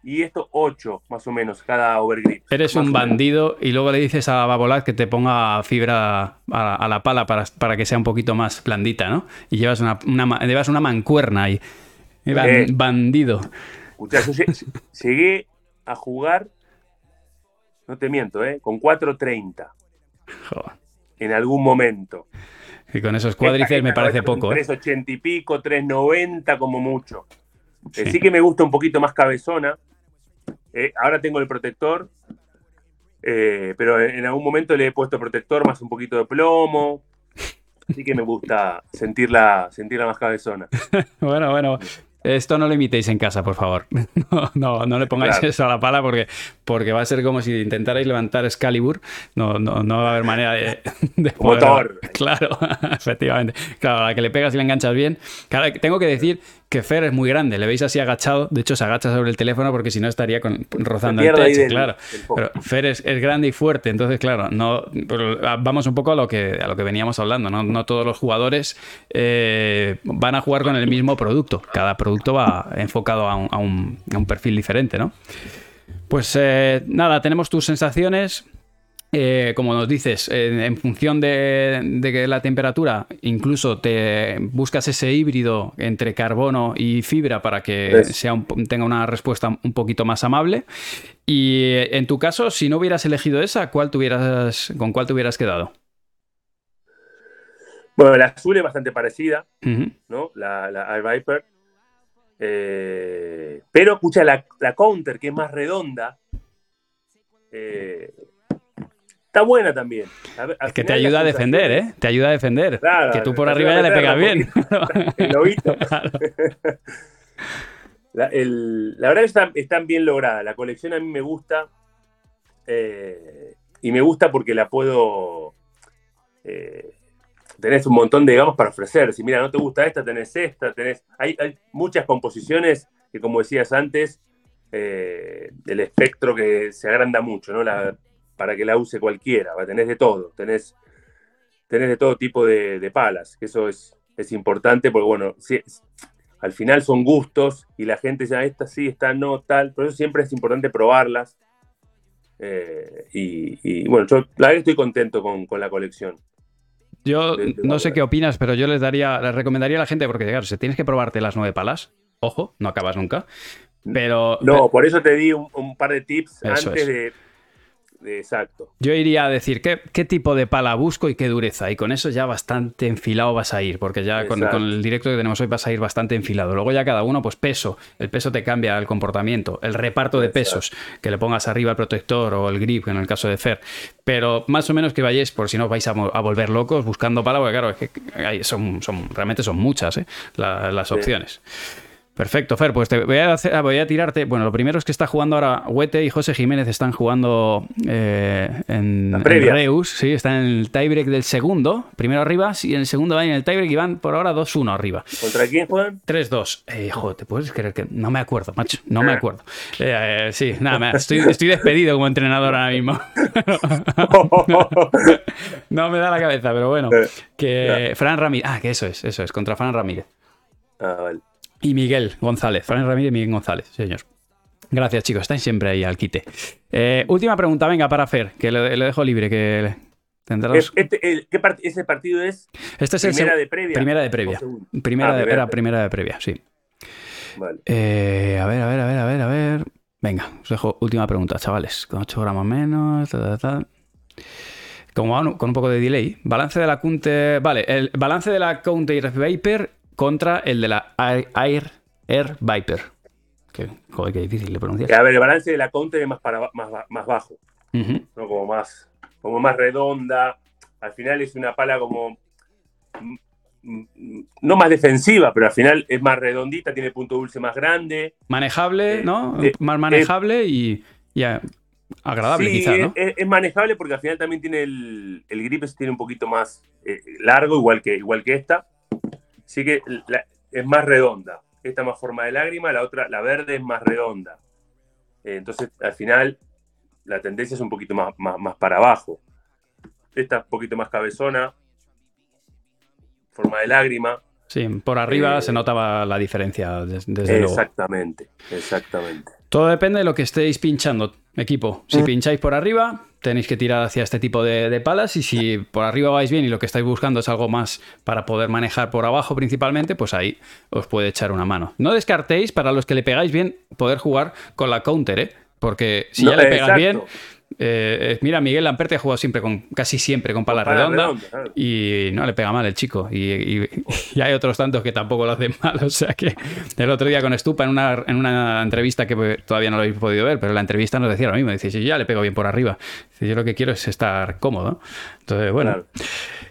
y esto 8 más o menos cada overgrip. Eres un bandido y luego le dices a Babolat que te ponga fibra a, a la pala para, para que sea un poquito más blandita, ¿no? Y llevas una, una llevas una mancuerna ahí. Ban- Eh. Bandido. Escuchá, yo lle- llegué a jugar, no te miento, ¿eh? con 4.30 Joder. en algún momento. Y con esos cuádriceps me parece poco, ¿eh? 3.80 y pico, 3.90 como mucho. Eh, Sí. Sí. que me gusta un poquito más cabezona. Eh, ahora tengo el protector, eh, pero en algún momento le he puesto protector más un poquito de plomo. Así que me gusta sentirla, sentirla más cabezona. Bueno, bueno. Esto no lo imitéis en casa, por favor. No, no, no le pongáis Claro. eso a la pala porque, porque va a ser como si intentarais levantar Excalibur. No, no, no va a haber manera de, de Como poder- Thor. Claro, efectivamente. Claro, a la que le pegas y le enganchas bien. Claro, tengo que decir que Fer es muy grande. Le veis así agachado. De hecho, se agacha sobre el teléfono porque si no estaría con- rozando el techo. del- claro. del. Pero Fer es, es grande y fuerte. Entonces, claro, no, vamos un poco a lo que, a lo que veníamos hablando. No, no todos los jugadores eh, van a jugar con el mismo producto. Cada producto va enfocado a un, a un- a un perfil diferente, ¿no? Pues eh, nada, tenemos tus sensaciones. Eh, como nos dices, eh, en función de, de la temperatura, incluso te buscas ese híbrido entre carbono y fibra para que sea un tenga una respuesta un poquito más amable. Y eh, en tu caso, si no hubieras elegido esa, ¿cuál te hubieras- ¿con cuál te hubieras quedado? Bueno, la azul es bastante parecida. ¿no? La, la iViper. Eh, pero escucha la, la counter, que es más redonda. eh, está buena también. A Es que te ayuda a defender, ¿eh? Te ayuda a defender. Claro, que tú por arriba ya le pegas bien. El lobito. Claro. La, el- la verdad que están, están bien logradas. La colección a mí me gusta. eh, y me gusta porque la puedo. eh, tenés un montón de digamos para ofrecer. Si mira, no te gusta esta, tenés esta, tenés. Hay, hay muchas composiciones que, como decías antes, eh, del espectro que se agranda mucho, ¿no? La- para que la use cualquiera. va, Tenés de todo. Tenés, tenés de todo tipo de, de palas. Eso es, es importante porque, bueno, si- al final son gustos y la gente dice, "Ah, esta sí, esta no, tal. Por eso siempre es importante probarlas. Eh, y, y, bueno, yo la verdad estoy contento con, con la colección. Yo de- de no sé qué opinas, pero yo les daría, les recomendaría a la gente, porque claro, si tienes que probarte las nueve palas, ojo, no acabas nunca. Pero No, por eso te di un, un par de tips Eso antes es. de, de- Exacto. Yo iría a decir ¿qué, qué tipo de pala busco y qué dureza. Y con eso ya bastante enfilado vas a ir, porque ya con, el directo que tenemos hoy vas a ir bastante enfilado. Luego ya cada uno, pues peso. El peso te cambia el comportamiento, el reparto de Exacto. pesos, que le pongas arriba el protector o el grip en el caso de Fer. Pero más o menos que vayáis, por si no os vais a, volver locos buscando pala, porque claro, es que hay- son, son, realmente son muchas ¿eh? La- las Sí. Perfecto, Fer, pues te voy a, hacer- voy a tirarte. Bueno, lo primero es que está jugando ahora Huete y José Jiménez están jugando eh, en, en. Reus, sí, están en el tiebreak del segundo. Primero arriba, sí, en el segundo van en el tiebreak y van por ahora 2-1 arriba. ¿Contra quién juegan? 3-2. Eh, joder, ¿te puedes creer que.? No me acuerdo, macho. No me Ah. acuerdo. Eh, sí, nada, me- estoy, estoy despedido como entrenador ahora mismo. no me da la cabeza, pero bueno. Eh, Que Fran Ramírez. Ah, que eso es, eso es, contra Fran Ramírez. ah, vale. Y Miguel González. Fran Ramírez y Miguel González, señor. Gracias, chicos. Estáis siempre ahí al quite. Eh, última pregunta, venga, para Fer, que le, le dejo libre, que tendrá los- Este, el- ¿qué part- ese partido es? Este es el ¿Primera seg- de previa? Primera de ¿O previa. Primera Ah, de, era primera de previa, sí. Vale. Eh, a ver, a ver, a ver, a ver, a ver. Venga, os dejo última pregunta, chavales. Con 8 gramos menos. ta, ta, ta. Como con un poco de delay. Balance de la Counter. Vale, el balance de la Counter Viper contra el de la Air, Air, Air Viper. Que, joder, qué difícil de pronunciar. A ver, el balance de la counter es más, para, más, más bajo. ¿no? Como más, como más redonda. Al final es una pala como. No más defensiva, pero al final es más redondita, tiene punto dulce más grande. Manejable, Eh, ¿no? eh, Más manejable y. Ya. agradable, quizás, ¿no? Es, manejable porque al final también tiene el, el grip tiene un poquito más eh, largo, igual que, igual que esta. Así que es más redonda. Esta más forma de lágrima, la otra, la verde, es más redonda. Eh, entonces, al final, la tendencia es un poquito más, más, para abajo. Esta es un poquito más cabezona, forma de lágrima. Sí, por arriba eh, se notaba la diferencia, desde luego. Exactamente, exactamente. Todo depende de lo que estéis pinchando, equipo. Si mm. pincháis por arriba, tenéis que tirar hacia este tipo de, palas y si por arriba vais bien y lo que estáis buscando es algo más para poder manejar por abajo principalmente, pues ahí os puede echar una mano. No descartéis, para los que le pegáis bien, poder jugar con la counter, ¿eh? Porque si ya le pegas bien, eh, eh, mira, Miguel Lamperte ha jugado siempre con, casi siempre con pala, redonda, y no le pega mal el chico. Y, hay otros tantos que tampoco lo hacen mal. O sea que el otro día con Estupa en una, en una entrevista que todavía no lo habéis podido ver, pero la entrevista nos decía lo mismo. Dice, ya le pego bien por arriba. Dice, yo lo que quiero es estar cómodo. Entonces, bueno.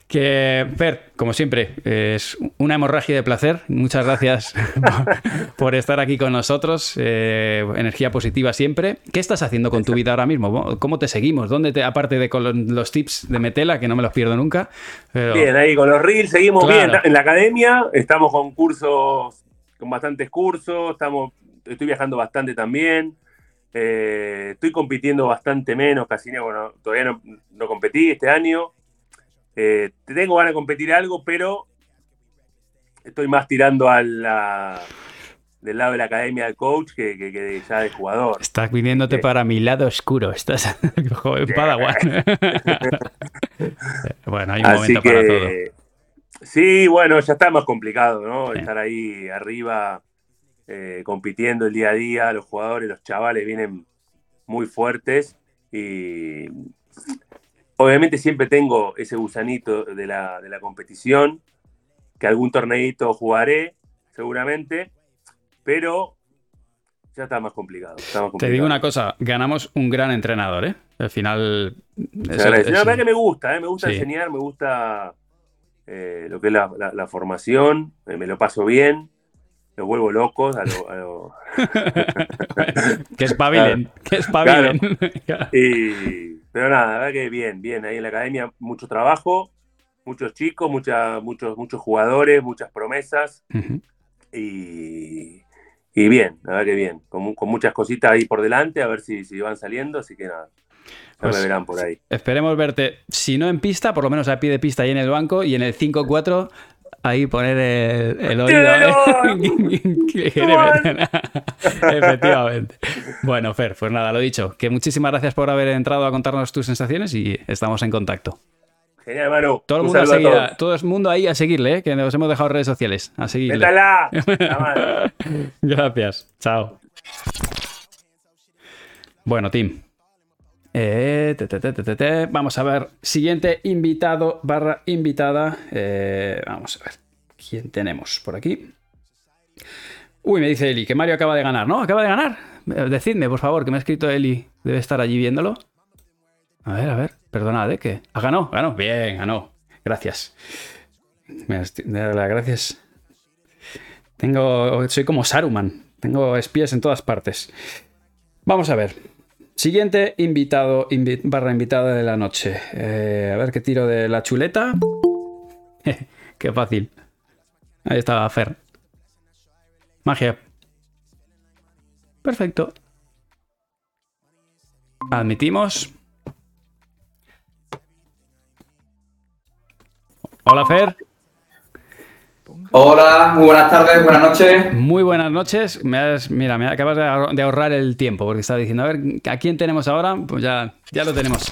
Que, Fer, como siempre, es una hemorragia de placer. Muchas gracias por estar aquí con nosotros. Eh, energía positiva siempre. ¿Qué estás haciendo con tu vida ahora mismo? ¿Cómo te seguimos? ¿Dónde te, aparte de con los tips de Metela, que no me los pierdo nunca? Bien, ahí con los reels seguimos bien. En la academia estamos con cursos, con bastantes cursos. Estamos, estoy viajando bastante también. Eh, estoy compitiendo bastante menos, casi no, bueno, todavía no, no competí este año. Eh, tengo ganas de competir algo, pero estoy más tirando a del lado de la academia del coach que, ya de jugador. Estás viniéndote para mi lado oscuro. Estás joven Padawan. bueno, hay un momento para todo. Sí, bueno, ya está más complicado, ¿no? Estar ahí arriba eh, compitiendo el día a día. Los jugadores, los chavales vienen muy fuertes y Obviamente siempre tengo ese gusanito de la, competición, que algún torneito jugaré, seguramente, pero ya está más complicado. Te digo una cosa, ganamos un gran entrenador, ¿eh? Al final... la verdad que me gusta, ¿eh? me gusta enseñar, me gusta eh, lo que es la, formación, me lo paso bien, lo vuelvo locos a lo... que espabilen, que espabilen. y pero nada, la verdad que bien, bien. Ahí en la academia mucho trabajo, muchos chicos, mucha, muchos, muchos jugadores, muchas promesas. y, bien, la verdad que bien. Con, muchas cositas ahí por delante, a ver si, si van saliendo. Así que nada, ya me pues verán por ahí. Esperemos verte, si no en pista, por lo menos a pie de pista ahí en el banco y en el 5-4 ahí poner el, el oído. Efectivamente. Bueno, Fer, pues nada, lo dicho. Que muchísimas gracias por haber entrado a contarnos tus sensaciones y estamos en contacto. Genial, Manu. Todo el mundo, todo el mundo ahí a seguirle, ¿eh? que nos hemos dejado redes sociales. A seguirle. gracias. Chao. Bueno, Tim. Eh, vamos a ver. Siguiente invitado barra invitada. Eh, vamos a ver. ¿Quién tenemos por aquí? Uy, me dice Eli que Mario acaba de ganar, ¿no? Acaba de ganar. Eh, decidme, por favor, que me ha escrito Eli. Debe estar allí viéndolo. A ver, a ver. Perdonad, ¿eh? Que... Ah, ganó, ganó. Bien, ganó. Gracias. Gracias. Tengo. Soy como Saruman. Tengo espías en todas partes. Vamos a ver. Siguiente invitado, barra invitada de la noche. Eh, a ver qué tiro de la chuleta. qué fácil. Ahí estaba Fer. Magia. Perfecto. Admitimos. Hola Fer. Hola, muy buenas tardes, buenas noches. Muy buenas noches. Mira, me acabas de ahorrar el tiempo porque estaba diciendo, a ver, ¿a quién tenemos ahora? Pues ya, ya lo tenemos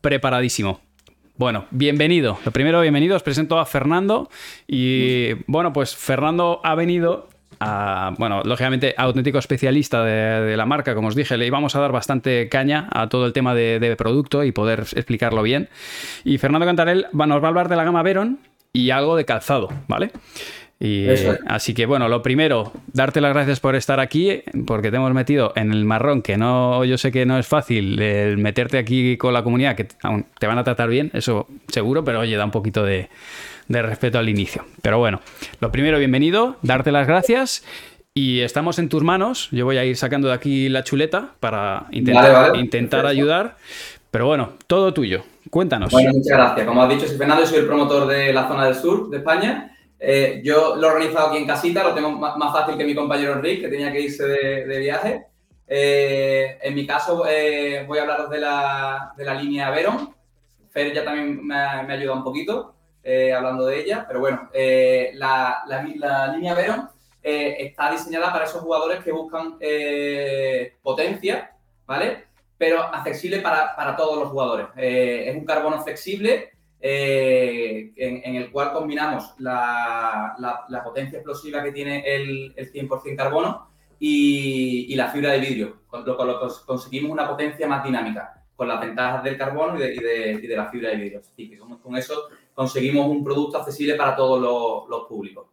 preparadísimo. Bueno, bienvenido. Lo primero, bienvenido. Os presento a Fernando. Y bueno, pues Fernando ha venido a, bueno, lógicamente, auténtico especialista de, la marca, como os dije, le íbamos a dar bastante caña a todo el tema de, de producto y poder explicarlo bien. Y Fernando Cantarel nos va a hablar de la gama Veron, y algo de calzado, ¿vale? Y, Así que bueno, lo primero, darte las gracias por estar aquí, porque te hemos metido en el marrón, que no, yo sé que no es fácil el meterte aquí con la comunidad, que aún te van a tratar bien, eso seguro, pero oye, da un poquito de, de respeto al inicio. Pero bueno, lo primero, bienvenido, darte las gracias y estamos en tus manos. Yo voy a ir sacando de aquí la chuleta para intentar, intentar ayudar. Pero bueno, todo tuyo. Cuéntanos. Bueno, muchas gracias. Como has dicho, soy Fernando, soy el promotor de la zona del sur de España. Eh, yo lo he organizado aquí en casita, lo tengo más fácil que mi compañero Rick, que tenía que irse de, viaje. Eh, en mi caso, eh, voy a hablaros de la, de la línea Veron. Fer ya también me ha, ayudado un poquito hablando de ella, pero bueno, la, la, línea Veron está diseñada para esos jugadores que buscan potencia, ¿vale? pero accesible para, todos los jugadores. Es un carbono flexible eh, en, el cual combinamos la, potencia explosiva que tiene el, 100% carbono y, la fibra de vidrio, con lo que conseguimos una potencia más dinámica, con las ventajas del carbono y de, la fibra de vidrio. Así que con, eso conseguimos un producto accesible para todos los, públicos.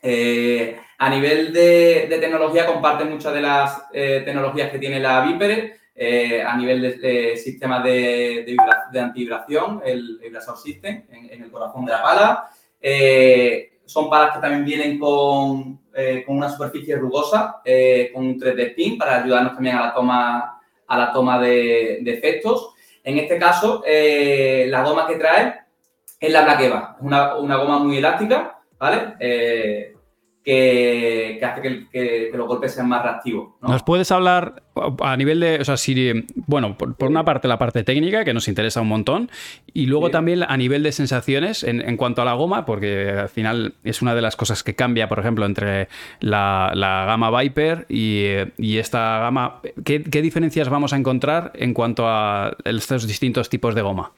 Eh, a nivel de, tecnología, comparte muchas de las tecnologías que tiene la Viper. Eh, a nivel de, sistema de, de, antivibración, el, Vibrasor System, en, el corazón de la pala. Eh, son palas que también vienen con, eh, con una superficie rugosa, con un 3D pin para ayudarnos también a la toma, a la toma de, efectos. En este caso, la goma que trae es la Black es una, una goma muy elástica, ¿vale? Que, hace que, los golpes sean más reactivos. ¿Nos puedes hablar a nivel de, o sea, si, bueno, por, una parte la parte técnica, que nos interesa un montón, y luego también a nivel de sensaciones en, cuanto a la goma, porque al final es una de las cosas que cambia, por ejemplo, entre la, gama Viper y, esta gama. ¿Qué, diferencias vamos a encontrar en cuanto a estos distintos tipos de goma?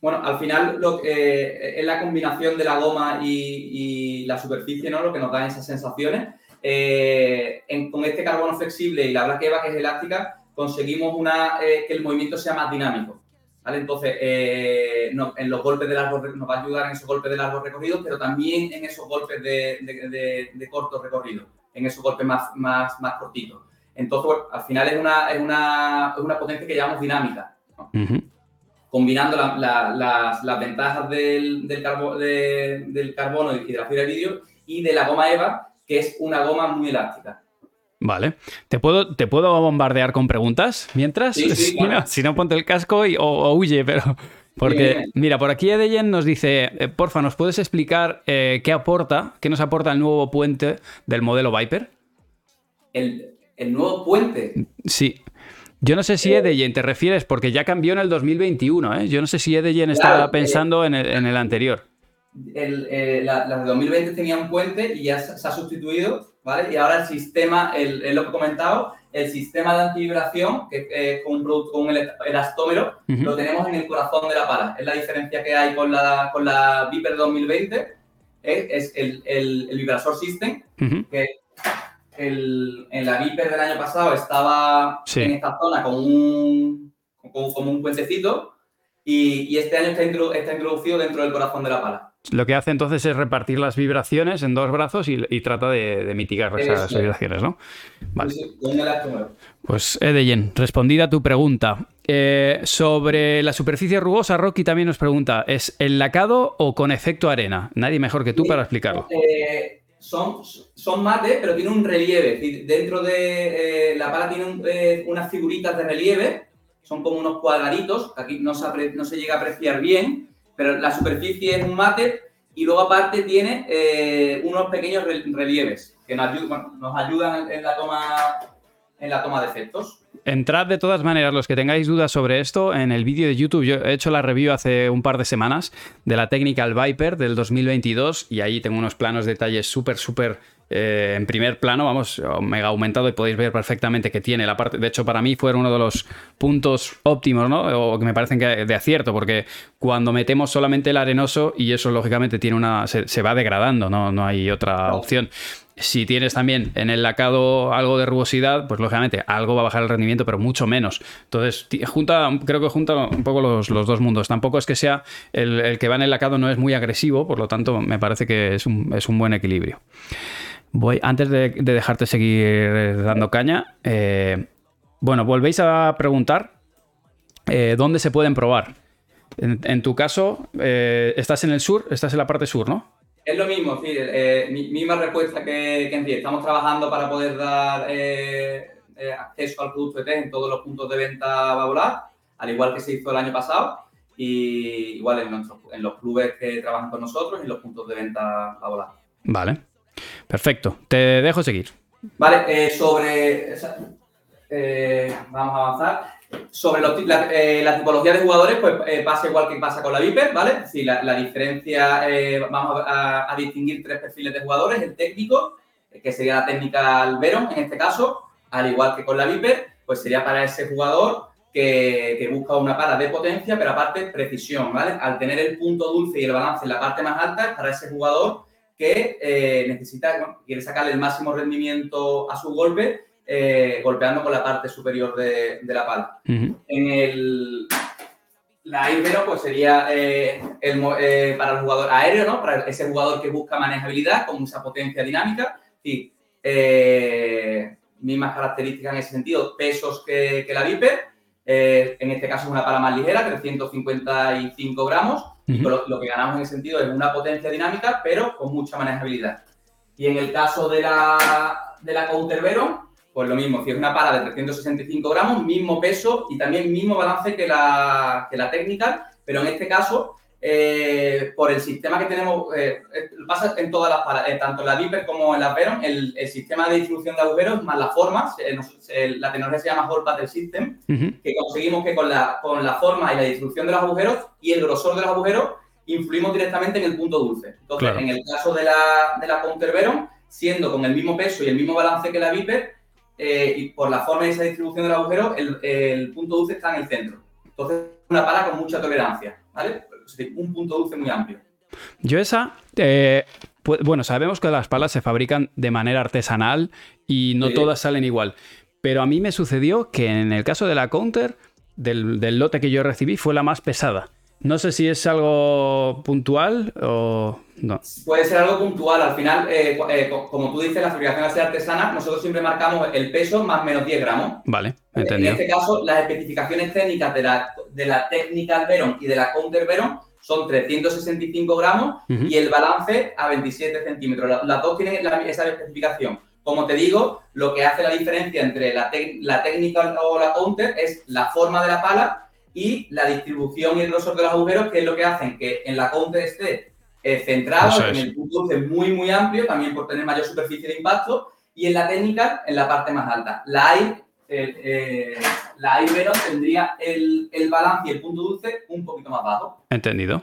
Bueno, al final que, es la combinación de la goma y, la superficie, ¿no? Lo que nos da esas sensaciones. Eh, con este carbono flexible y la Black Eva, que es elástica, conseguimos eh, que el movimiento sea más dinámico. ¿vale? Entonces, eh, en los golpes de largo nos va a ayudar en esos golpes de largo recorrido, pero también en esos golpes de, corto recorrido, en esos golpes más, cortitos. Entonces, al final es una potencia que llamamos dinámica combinando las, ventajas del, del, carbono y de la fibra de vidrio y de la goma EVA, que es una goma muy elástica. Vale. ¿Te puedo, ¿Te puedo bombardear con preguntas mientras? si, no, ponte el casco y, o, huye, pero... Porque, mira, por aquí Edeyen nos dice, eh, porfa, ¿nos puedes explicar eh, qué aporta, qué nos aporta el nuevo puente del modelo Viper? ¿El, el nuevo puente? Sí. Yo no sé si Edeyen te refieres, porque ya cambió en el 2021, ¿eh? Yo no sé si Edeyen estaba eh, pensando en, el, anterior. El, eh, la, de 2020 tenía un puente y ya se, ha sustituido, ¿vale? Y ahora el sistema, el, lo que he comentado, el sistema de antivibración, que es con un producto, con un elastómero, lo tenemos en el corazón de la pala. Es la diferencia que hay con la, con la Viper 2020, es el, el, Vibrasor System, que en la Viper del año pasado estaba en esta zona con un, como un puentecito y, este año está, introducido dentro del corazón de la pala. Lo que hace entonces es repartir las vibraciones en dos brazos y, trata de, mitigar esas vibraciones, ¿no? Vale. Pues Edeyen, respondida a tu pregunta. Eh, sobre la superficie rugosa, Rocky también nos pregunta, ¿es el lacado o con efecto arena? Nadie mejor que tú para explicarlo. Eh, son, son mate, pero tiene un relieve. Dentro de eh, la pala tiene eh, unas figuritas de relieve, son como unos cuadraditos, aquí no se, llega a apreciar bien, pero la superficie es un mate y luego aparte tiene eh, unos pequeños relieves que nos, nos ayudan en la toma en la toma de efectos. Entrad de todas maneras, los que tengáis dudas sobre esto, en el vídeo de YouTube. Yo he hecho la review hace un par de semanas de la Technical Viper del 2022 y ahí tengo unos planos detalles súper, súper eh, en primer plano, vamos, mega aumentado y podéis ver perfectamente que tiene la parte. De hecho, para mí fue uno de los puntos óptimos, ¿no? O que me parecen que de acierto, porque cuando metemos solamente el arenoso y eso lógicamente tiene una. se, va degradando, ¿no? No hay otra opción. Si tienes también en el lacado algo de rugosidad, pues lógicamente algo va a bajar el rendimiento, pero mucho menos. Entonces, creo que junta un poco los, dos mundos. Tampoco es que sea el, que va en el lacado no es muy agresivo, por lo tanto, me parece que es un, buen equilibrio. Voy, antes de, dejarte seguir dando caña, eh, bueno, volvéis a preguntar eh, dónde se pueden probar. En, tu caso, eh, estás en el sur, estás en la parte sur, ¿no? Es lo mismo, sí, eh, misma respuesta que, que en ti. Estamos trabajando para poder dar eh, eh, acceso al producto de en todos los puntos de venta Babolat, al igual que se hizo el año pasado, y igual en, en los clubes que trabajan con nosotros y los puntos de venta Babolat. Vale, perfecto. Te dejo seguir. Vale, sobre... vamos a avanzar. Sobre eh, la, tipología de jugadores, pues eh, pasa igual que pasa con la Viper, ¿vale? Si la, diferencia, eh, vamos a, distinguir tres perfiles de jugadores, el técnico, que sería la técnica al Veron en este caso, al igual que con la Viper, pues sería para ese jugador que, busca una pala de potencia, pero aparte precisión, ¿vale? Al tener el punto dulce y el balance en la parte más alta, es para ese jugador que necesita, quiere sacarle el máximo rendimiento a su golpe eh, golpeando con la parte superior de, la pala. En el, la Ibero pues sería eh, el, eh, para el jugador aéreo, ¿no? Para ese jugador que busca manejabilidad con esa potencia dinámica. Sí, mismas características en ese sentido, pesos que, la Viper. en este caso es una pala más ligera, 355 gramos. lo, lo, que ganamos en ese sentido es una potencia dinámica, pero con mucha manejabilidad. Y en el caso de la, de la Counter Veron, pues lo mismo, si es una pala de 365 gramos, mismo peso y también mismo balance que la, que la técnica, pero en este caso, eh, por el sistema que tenemos, eh, pasa en todas las palas, eh, tanto en la Viper como en la Veron, el, sistema de distribución de agujeros más las formas, la tecnología se llama Hole Pattern System, que conseguimos que con la, con la forma y la distribución de los agujeros y el grosor de los agujeros influimos directamente en el punto dulce. Entonces, en el caso de la, de la Counter Veron, siendo con el mismo peso y el mismo balance que la Viper, eh, y por la forma de esa distribución del agujero, el, punto dulce está en el centro. Entonces, una pala con mucha tolerancia, ¿vale? Un punto dulce muy amplio. Yo esa, eh, bueno, sabemos que las palas se fabrican de manera artesanal y no todas salen igual. Pero a mí me sucedió que en el caso de la counter, del lote que yo recibí, fue la más pesada. No sé si es algo puntual o no. Puede ser algo puntual. Al final, eh, eh, como tú dices, la fabricación hace artesana, nosotros siempre marcamos el peso más menos 10 gramos. Vale, entendido. En este caso, las especificaciones técnicas de la, de la Technical Veron y de la Counter Veron son 365 gramos y el balance a 27 centímetros. Las dos tienen esa especificación. Como te digo, lo que hace la diferencia entre la, la técnica o la counter es la forma de la pala y la distribución y el grosor de los agujeros, que es lo que hacen que en la counter esté eh, centrado, en el punto dulce muy, muy amplio, también por tener mayor superficie de impacto, y en la técnica en la parte más alta. La air, eh, eh, la tendría el, el balance y el punto dulce un poquito más bajo. Entendido.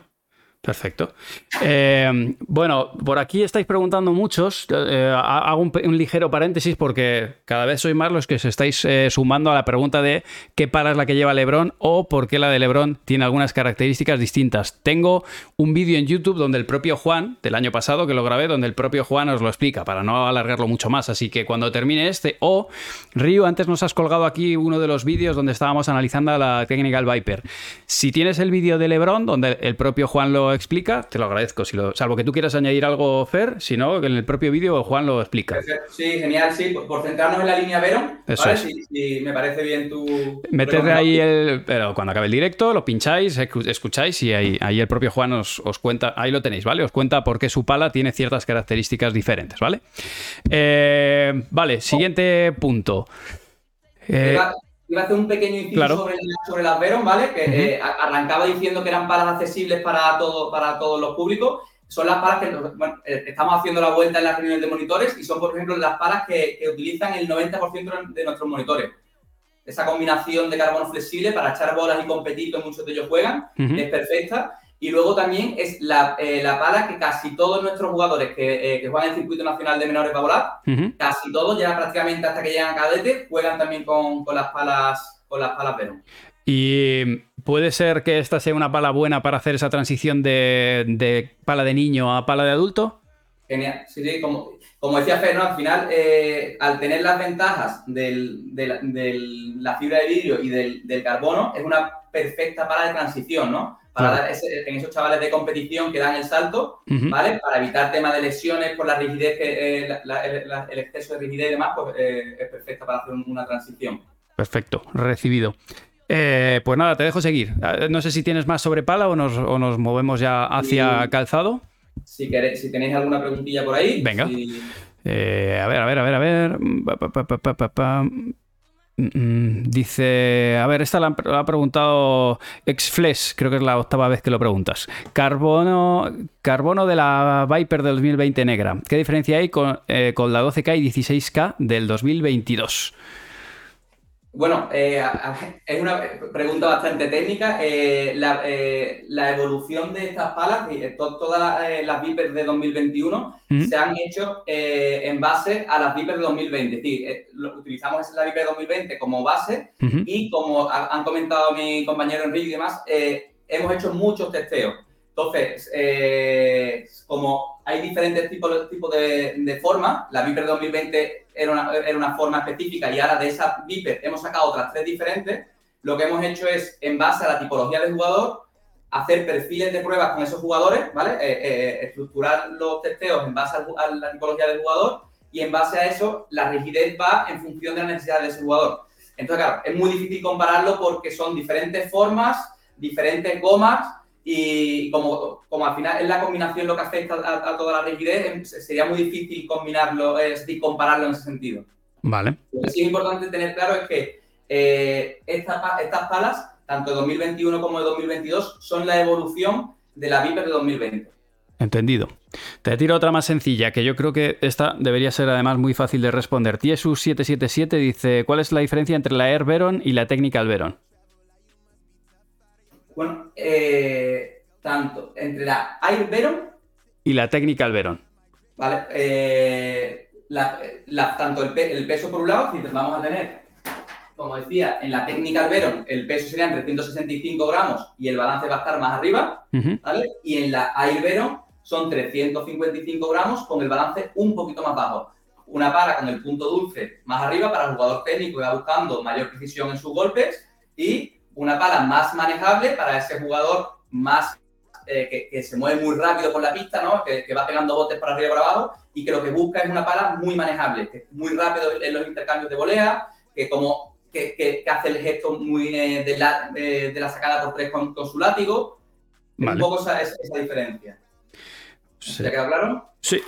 Perfecto. Eh, bueno, por aquí estáis preguntando muchos. Eh, hago un, ligero paréntesis porque cada vez sois más los que os estáis eh, sumando a la pregunta de qué pala es la que lleva Lebron o por qué la de Lebron tiene algunas características distintas. Tengo un vídeo en YouTube donde el propio Juan, del año pasado que lo grabé, donde el propio Juan os lo explica para no alargarlo mucho más. Así que cuando termine este, o Río, antes nos has colgado aquí uno de los vídeos donde estábamos analizando la técnica del Viper. Si tienes el vídeo de Lebron, donde el propio Juan lo explica, te lo agradezco. Si lo, salvo que tú quieras añadir algo, Fer, si no, en el propio vídeo Juan lo explica. Sí, genial, sí. Por, centrarnos en la línea Veron, si, me parece bien tu... Meterle ahí el... Pero cuando acabe el directo, lo pincháis, escucháis y ahí, ahí el propio Juan os, cuenta, ahí lo tenéis, ¿vale? Os cuenta por qué su pala tiene ciertas características diferentes, ¿vale? Eh, vale, siguiente punto. Eh, iba a hacer un pequeño inciso sobre, sobre, las Veron, ¿vale? Que eh, arrancaba diciendo que eran palas accesibles para, todo, para todos los públicos. Son las palas que eh, estamos haciendo la vuelta en las reuniones de monitores y son, por ejemplo, las palas que, utilizan el 90% de nuestros monitores. Esa combinación de carbono flexible para echar bolas y competir, que muchos de ellos juegan, es perfecta. Y luego también es la, eh, la pala que casi todos nuestros jugadores que, eh, que juegan en el circuito nacional de menores para volar, casi todos, ya prácticamente hasta que llegan a cadete, juegan también con, con las palas con las palas Venom. Y puede ser que esta sea una pala buena para hacer esa transición de, de pala de niño a pala de adulto. Genial, sí, sí, como, como decía Fer, al final, eh, al tener las ventajas del, de, la, fibra de vidrio y del, del, carbono, es una perfecta pala de transición, ¿no? Para dar en esos chavales de competición que dan el salto, ¿vale? Para evitar temas de lesiones por la rigidez, eh, el, exceso de rigidez y demás, pues eh, es perfecta para hacer una transición. Perfecto, recibido. Eh, pues nada, te dejo seguir. No sé si tienes más sobre pala o nos, movemos ya hacia calzado. Si, queréis, si tenéis alguna preguntilla por ahí. Venga. si- a ver, a ver, a ver, a ver. Pa, pa, pa, Dice, a ver, esta la, ha preguntado Exflex, creo que es la octava vez que lo preguntas. Carbono, carbono de la Viper del 2020 negra. ¿Qué diferencia hay con, eh, con la 12K y 16K del 2022? Bueno, eh, es una pregunta bastante técnica. Eh, la, eh, la evolución de estas palas, y, eh, to- todas las, las Vipers de 2021 Ujú. se han hecho en base a las Vipers de 2020. Es decir, utilizamos la Viper 2020 como base y como ha- han comentado mi compañero Enrique y demás, hemos hecho muchos testeos. Entonces, eh, como hay diferentes tipos, de, de formas, la Viper 2020 era una, era una forma específica y ahora de esa Viper hemos sacado otras tres diferentes, lo que hemos hecho es, en base a la tipología de jugador, hacer perfiles de pruebas con esos jugadores, ¿vale? Eh, eh, estructurar los testeos en base ju- a la tipología del jugador y en base a eso la rigidez va en función de la necesidad de ese jugador. Entonces, claro, es muy difícil compararlo porque son diferentes formas, diferentes gomas y como, como al final es la combinación lo que afecta a, a toda la rigidez, em, se- sería muy difícil combinarlo, es decir, compararlo en ese sentido. Vale. Lo que sí es importante tener claro es que eh, esta estas palas, tanto de 2021 como de 2022, son la evolución de la Viper de 2020. Entendido. Te tiro otra más sencilla, que yo creo que esta debería ser además muy fácil de responder. Tiesus777 dice, ¿cuál es la diferencia entre la Air Veron y la Technical Veron? Bueno, eh, tanto entre la Air Veron Y la Technical Veron. ¿vale? Eh, la- la- tanto el, pe- el peso por un lado, si vamos a tener, como decía, en la técnica Veron el peso serían 365 gramos y el balance va a estar más arriba. ¿vale? Y en la Air Veron son 355 gramos con el balance un poquito más bajo. Una para con el punto dulce más arriba para el jugador técnico que va buscando mayor precisión en sus golpes y una pala más manejable para ese jugador más eh, que, que se mueve muy rápido por la pista, ¿no? que, que va pegando botes para arriba y para abajo y que lo que busca es una pala muy manejable, que es muy rápido en los intercambios de volea, que como que, hace el gesto muy eh, de, la, de- de la sacada por tres con, con su látigo. Vale. Un poco esa, esa- esa diferencia. Sí. ¿Te queda claro? Sí.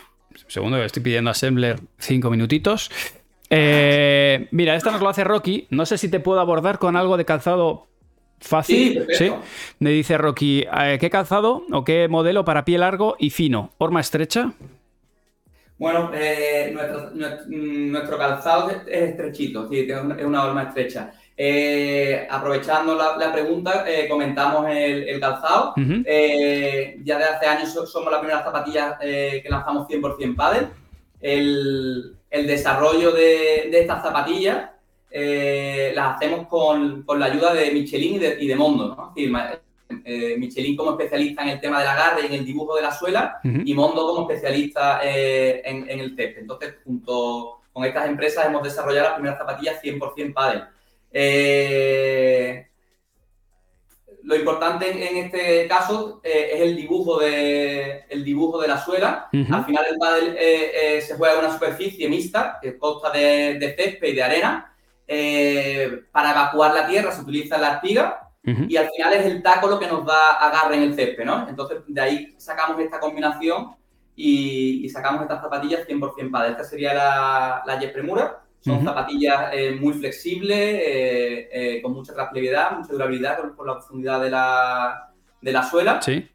Segundo, que estoy pidiendo a Assembler cinco minutitos. Eh, mira, esta nos lo hace Rocky. No sé si te puedo abordar con algo de calzado fácil. Sí, perfecto. Me dice Rocky, eh, ¿qué calzado o qué modelo para pie largo y fino? ¿Horma estrecha? Bueno, eh, nuestro, nuestro- mm, nuestro calzado es es estrechito, es decir, es una, horma estrecha. Eh, aprovechando la, la pregunta, eh, comentamos el, el calzado. Ya de hace años so- somos las primeras zapatillas que lanzamos 100% paddle. El, el desarrollo de, de estas zapatillas eh, las hacemos con, con la ayuda de Michelin y de, y de Mondo. ¿no? Es decir, ma- eh, Michelin como especialista en el tema del agarre y en el dibujo de la suela y Mondo como especialista eh, en, en el césped. Entonces, junto con estas empresas hemos desarrollado las primeras zapatillas 100% paddle. Eh, lo importante en, en este caso es el dibujo, de, el dibujo de la suela. Al final el pádel eh, se juega en una superficie mixta que consta de, de césped y de arena. Eh, para evacuar la tierra se utiliza la espiga Ujú. y al final es el taco lo que nos da agarre en el césped, ¿no? Entonces de ahí sacamos esta combinación y, y sacamos estas zapatillas 100% pádel. Esta sería la, la Jet Premura. Son zapatillas eh, muy flexibles, eh, con mucha trasplevabilidad, mucha durabilidad por, por la profundidad de la, de la suela. Sí.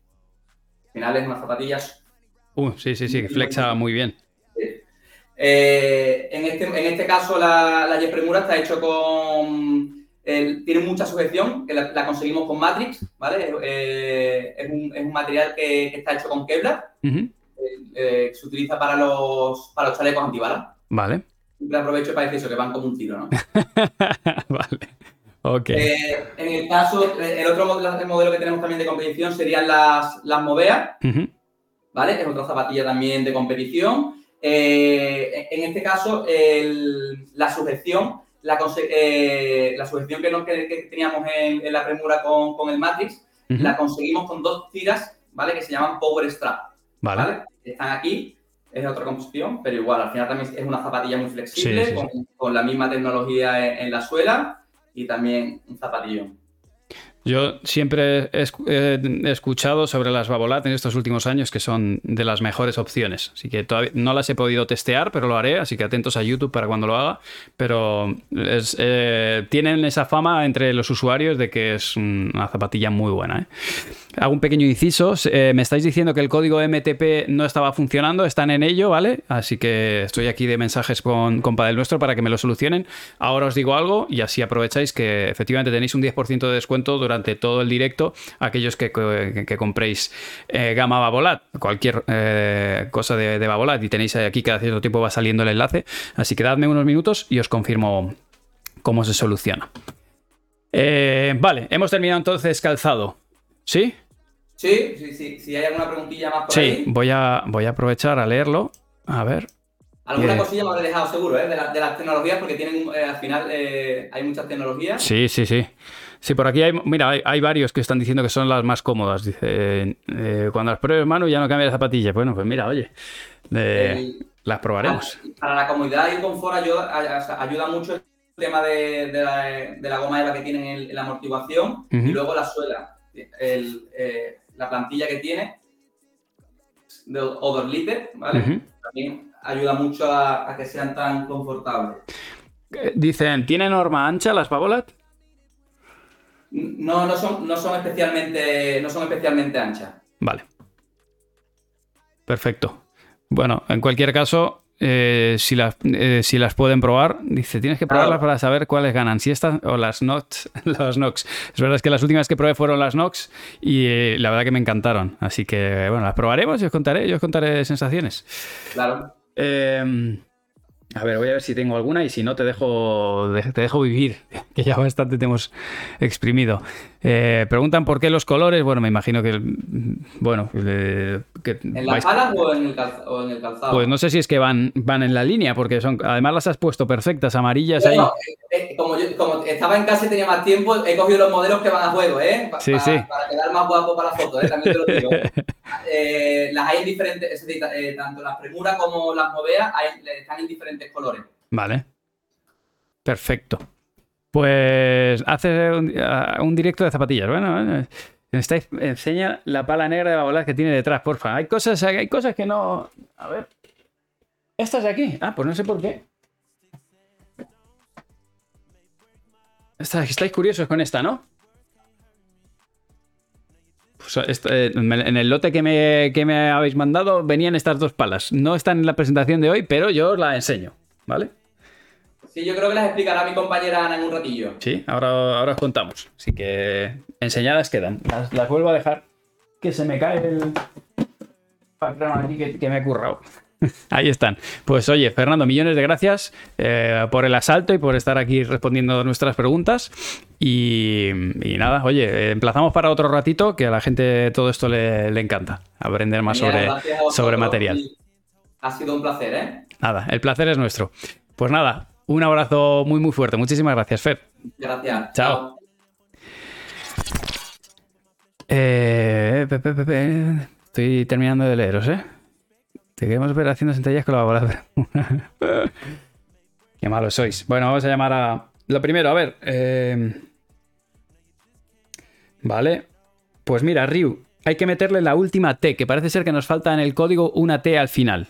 Al final es unas zapatillas Uh, sí, sí, sí, que flexa muy bien. Eh, en, este, en este caso, la, la Premura está hecho con. tiene mucha sujeción, que la, la conseguimos con Matrix, ¿vale? Eh, es, un, es un material que, que está hecho con Kevlar, eh, que se utiliza para los, para los chalecos antibalas. Vale. Siempre aprovecho para decir eso, que van como un tiro, ¿no? vale. Ok. Eh, en el caso, el otro modelo, el modelo que tenemos también de competición serían las, las Movea. ¿vale? Es otra zapatilla también de competición. Eh, en este caso, el- la sujeción, la, eh, la sujeción que, no- que- que teníamos en, en la premura con, con el Matrix, la conseguimos con dos tiras, ¿vale? Que se llaman Power Strap, Vale. ¿vale? Están aquí, es otra composición, pero igual, al final también es una zapatilla muy flexible, Sí, sí, con, con la misma tecnología en, en la suela y también un zapatillón. Yo siempre he, escuchado sobre las Babolat en estos últimos años que son de las mejores opciones. Así que todavía no las he podido testear, pero lo haré. Así que atentos a YouTube para cuando lo haga. Pero eh, tienen esa fama entre los usuarios de que es una zapatilla muy buena. ¿eh? Hago un pequeño inciso. Eh, me estáis diciendo que el código MTP no estaba funcionando. Están en ello, ¿vale? Así que estoy aquí de mensajes con, con Padel Nuestro para que me lo solucionen. Ahora os digo algo y así aprovecháis que efectivamente tenéis un 10% de descuento durante todo el directo aquellos que, compréis eh, Gama Babolat, cualquier eh, cosa de, de, Babolat, y tenéis aquí cada cierto tiempo va saliendo el enlace. Así que dadme unos minutos y os confirmo cómo se soluciona. Eh, vale, hemos terminado entonces calzado. ¿Sí? Sí, sí, sí. Si hay alguna preguntilla más por sí, voy a, voy a aprovechar a leerlo. A ver. Alguna cosilla me habré dejado seguro, ¿eh? De, las tecnologías, porque tienen, al final hay muchas tecnologías. Sí, sí, sí. Sí, por aquí hay, mira, hay, varios que están diciendo que son las más cómodas. Dice, eh, cuando las pruebes mano ya no cambia de zapatilla. Bueno, pues mira, oye, las probaremos. Para la comodidad y confort ayuda, ayuda mucho el tema de, la, goma EVA que tiene en, la amortiguación y luego la suela. Eh, la plantilla que tiene de Odor Liter, ¿vale? También ayuda mucho a, que sean tan confortables. Eh, dicen, ¿tiene norma ancha las Babolat? No, no son, no son especialmente, no son especialmente anchas. Vale. Perfecto. Bueno, en cualquier caso, eh, si, las, eh, si las pueden probar, dice, tienes que probarlas para saber cuáles ganan, si estas o las Nox, las Nox. Es verdad que las últimas que probé fueron las Nox y eh, la verdad que me encantaron. Así que, bueno, las probaremos y os contaré, yo os contaré sensaciones. Claro. A ver, voy a ver si tengo alguna y si no te dejo, te dejo vivir, que ya bastante te hemos exprimido. Eh, preguntan por qué los colores. Bueno, me imagino que. Bueno. ¿En las palas o, en el calzado? Pues no sé si es que van, van en la línea, porque son. Además las has puesto perfectas, amarillas ahí. Eh, eh, como, como, estaba en casa y tenía más tiempo, he cogido los modelos que van a juego, ¿eh? sí, sí. Para quedar más guapo para la foto, ¿eh? También te lo digo. las hay en diferentes. Es decir, tanto las premuras como las moveas están en diferentes colores. Vale. Perfecto. Pues hace un, directo de zapatillas. Bueno, enseña la pala negra de babolas que tiene detrás, porfa. Hay cosas, hay cosas que no. A ver. Esta es de aquí. Ah, pues no sé por qué. estáis curiosos con esta, ¿no? Pues eh, en el lote que me, que me habéis mandado venían estas dos palas. No están en la presentación de hoy, pero yo os la enseño, ¿vale? Sí, yo creo que las explicará mi compañera Ana en un ratillo. Sí, ahora, ahora os contamos. Así que enseñadas quedan. Las, vuelvo a dejar. Que se me cae el background aquí que, me ha currado. Ahí están. Pues oye, Fernando, millones de gracias eh, por el asalto y por estar aquí respondiendo nuestras preguntas. Y, nada, oye, emplazamos para otro ratito que a la gente todo esto le, encanta. Aprender más sobre, sobre material. Ha sido un placer, ¿eh? Nada, el placer es nuestro. Pues nada, un abrazo muy, muy fuerte. Muchísimas gracias, Fer. Gracias. Chao. Eh, estoy terminando de leeros, ¿eh? Te queremos ver haciendo sentadillas con la bola. Qué malos sois. Bueno, vamos a llamar a. Lo primero, a ver. Eh, vale. Pues mira, Ryu, hay que meterle la última T, que parece ser que nos falta en el código una T al final.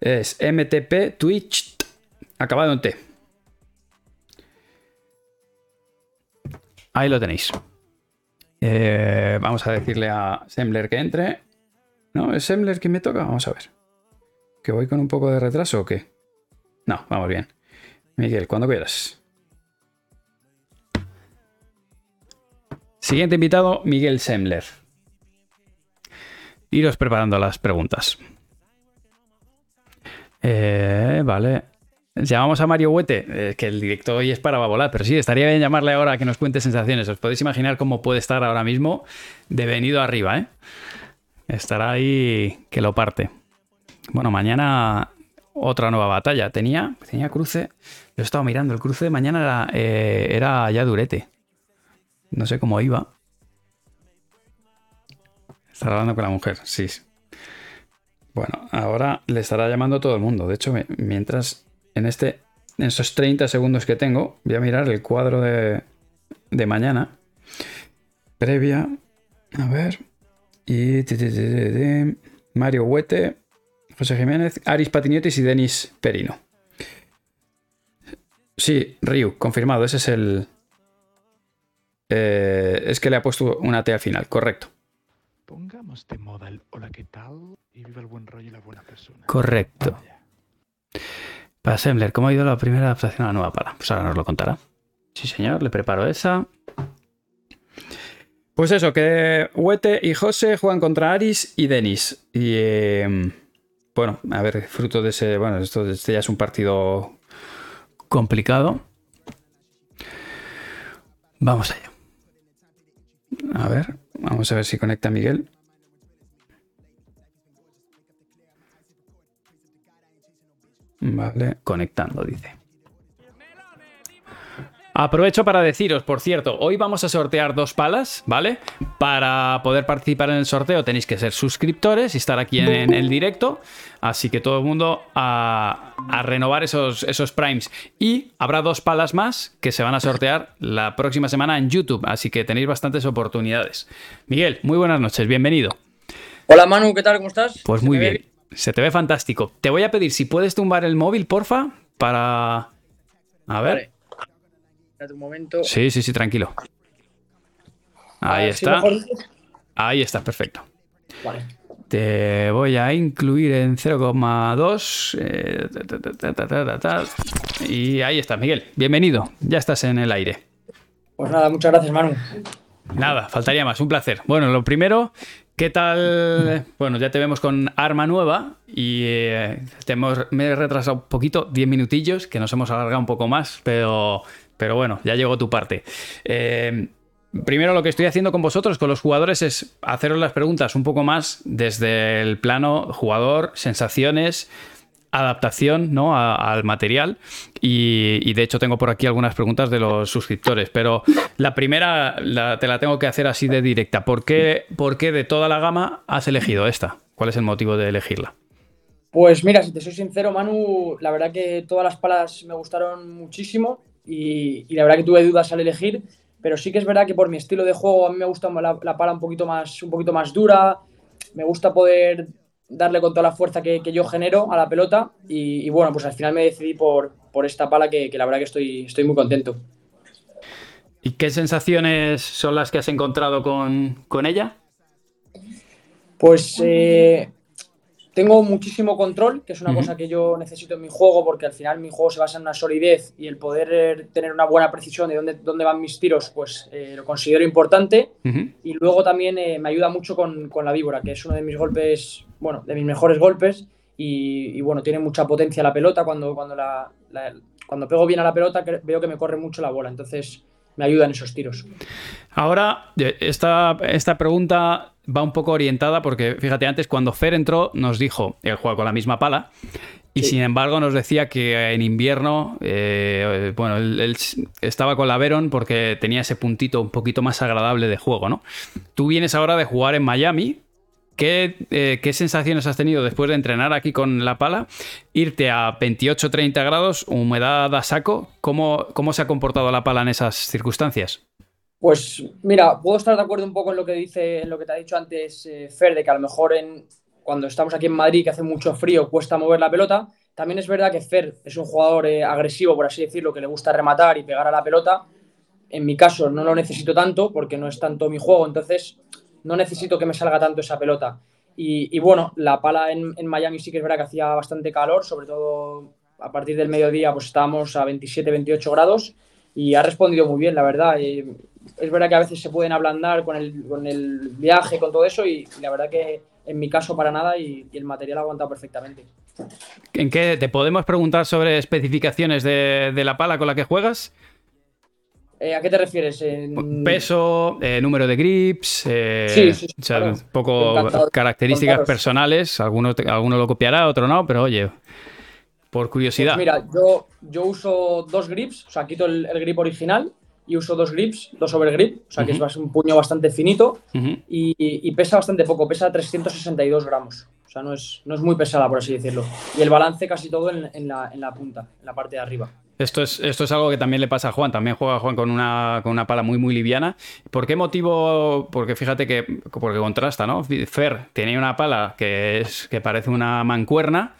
Es MTP Twitch acabado en T. Ahí lo tenéis. Eh, vamos a decirle a Sembler que entre. ¿No? ¿Es Sembler quien me toca? Vamos a ver. ¿Que voy con un poco de retraso o qué? No, vamos bien. Miguel, cuando quieras. Siguiente invitado, Miguel Sembler. Iros preparando las preguntas. Eh, vale. Llamamos a Mario Huete, que el directo hoy es para volar, pero sí, estaría bien llamarle ahora a que nos cuente sensaciones. Os podéis imaginar cómo puede estar ahora mismo de venido arriba, ¿eh? Estará ahí que lo parte. Bueno, mañana otra nueva batalla. Tenía, tenía cruce. Yo he estado mirando el cruce. Mañana era, eh, era ya durete. No sé cómo iba. Estará hablando con la mujer, sí. Bueno, ahora le estará llamando todo el mundo. De hecho, mientras en, este, en esos 30 segundos que tengo, voy a mirar el cuadro de, de mañana. previa. A ver. Y Mario Huete, José Jiménez, Aris Patinietis y Denis Perino. Sí, Ryu, confirmado. Ese es el. Eh, es que le ha puesto una T al final, correcto. Pongamos de moda el hola, ¿qué tal? Y viva el buen rollo y la buena persona. Correcto. Para Sembler, ¿cómo ha ido la primera adaptación a la nueva pala? Pues ahora nos lo contará. Sí, señor, le preparo esa. Pues eso, que Huete y José juegan contra Aris y Denis. Y em, bueno, a ver, fruto de ese. Bueno, esto este ya es un partido complicado. Vamos allá. A ver, vamos a ver si conecta Miguel. Vale, conectando, dice. Aprovecho para deciros, por cierto, hoy vamos a sortear dos palas, ¿vale? Para poder participar en el sorteo tenéis que ser suscriptores y estar aquí en, el directo. Así que todo el mundo a, renovar esos, esos primes. Y habrá dos palas más que se van a sortear la próxima semana en YouTube. Así que tenéis bastantes oportunidades. Miguel, muy buenas noches, bienvenido. Hola Manu, ¿qué tal? ¿Cómo estás? Pues muy bien. Se te ve fantástico. Te voy a pedir si puedes tumbar el móvil, porfa, para... A ver un momento. Sí, sí, sí, tranquilo. Ahí está. Ahí está, perfecto. Vale. Te voy a incluir en 0,2. Eh, y ahí está, Miguel. Bienvenido. Ya estás en el aire. Pues nada, muchas gracias, Manu. Nada, faltaría más. Un placer. Bueno, lo primero, ¿qué tal? Bueno, ya te vemos con arma nueva y eh, me he retrasado un poquito, 10 minutillos, que nos hemos alargado un poco más, pero pero bueno, ya llegó tu parte. Eh, primero lo que estoy haciendo con vosotros, con los jugadores, es haceros las preguntas un poco más desde el plano jugador, sensaciones, adaptación ¿no? al material. Y, de hecho tengo por aquí algunas preguntas de los suscriptores. Pero la primera te la tengo que hacer así de directa. ¿Por qué, ¿Por qué de toda la gama has elegido esta? ¿Cuál es el motivo de elegirla? Pues mira, si te soy sincero, Manu, la verdad que todas las palas me gustaron muchísimo y, la verdad que tuve dudas al elegir, pero sí que es verdad que por mi estilo de juego a mí me gusta la, la pala un poquito, más, un poquito más dura, me gusta poder darle con toda la fuerza que, yo genero a la pelota y, bueno, pues al final me decidí por, por esta pala que, la verdad que estoy, estoy muy contento. ¿Y qué sensaciones son las que has encontrado con, con ella? Pues eh, tengo muchísimo control, que es una cosa que yo necesito en mi juego, porque al final mi juego se basa en una solidez y el poder tener una buena precisión de dónde, dónde van mis tiros, pues eh, lo considero importante. Y luego también eh, me ayuda mucho con, la víbora, que es uno de mis golpes, bueno, de mis mejores golpes. Y, bueno, tiene mucha potencia la pelota. Cuando, cuando, la, cuando pego bien a la pelota, veo que me corre mucho la bola. Entonces me ayuda en esos tiros. Ahora, esta, esta pregunta va un poco orientada porque, fíjate, antes cuando Fer entró nos dijo, él juega con la misma pala, y sin embargo nos decía que en invierno, eh, bueno, él, estaba con la Veron porque tenía ese puntito un poquito más agradable de juego, ¿no? Tú vienes ahora de jugar en Miami. ¿Qué, eh, ¿Qué sensaciones has tenido después de entrenar aquí con la pala? Irte a 28-30 grados, humedad a saco. ¿Cómo, ¿Cómo se ha comportado la pala en esas circunstancias? Pues mira, puedo estar de acuerdo un poco en lo que dice, en lo que te ha dicho antes eh, Fer, de que a lo mejor en, cuando estamos aquí en Madrid, que hace mucho frío, cuesta mover la pelota. También es verdad que Fer es un jugador eh, agresivo, por así decirlo, que le gusta rematar y pegar a la pelota. En mi caso no lo necesito tanto porque no es tanto mi juego, entonces no necesito que me salga tanto esa pelota. Y, bueno, la pala en, Miami sí que es verdad que hacía bastante calor, sobre todo a partir del mediodía pues estábamos a 27, 28 grados y ha respondido muy bien, la verdad. Es verdad que a veces se pueden ablandar con el, con el viaje, con todo eso, y, la verdad que en mi caso para nada y, el material ha aguantado perfectamente. ¿En qué te podemos preguntar sobre especificaciones de, la pala con la que juegas? Eh, ¿A qué te refieres? Peso, eh, número de grips, eh, un poco características personales. Alguno, alguno lo copiará, otro no, pero oye, por curiosidad. Pues mira, yo, yo uso dos grips, o sea, quito el grip original y uso dos grips, dos overgrip, o sea que es un puño bastante finito y, pesa bastante poco, pesa 362 gramos. O sea, no es, no es muy pesada, por así decirlo. Y el balance casi todo en, la, punta, en la parte de arriba. Esto es, esto es algo que también le pasa a Juan. También juega Juan con una, con una pala muy, muy liviana. ¿Por qué motivo? Porque fíjate que porque contrasta, ¿no? Fer tenía una pala que, es, que parece una mancuerna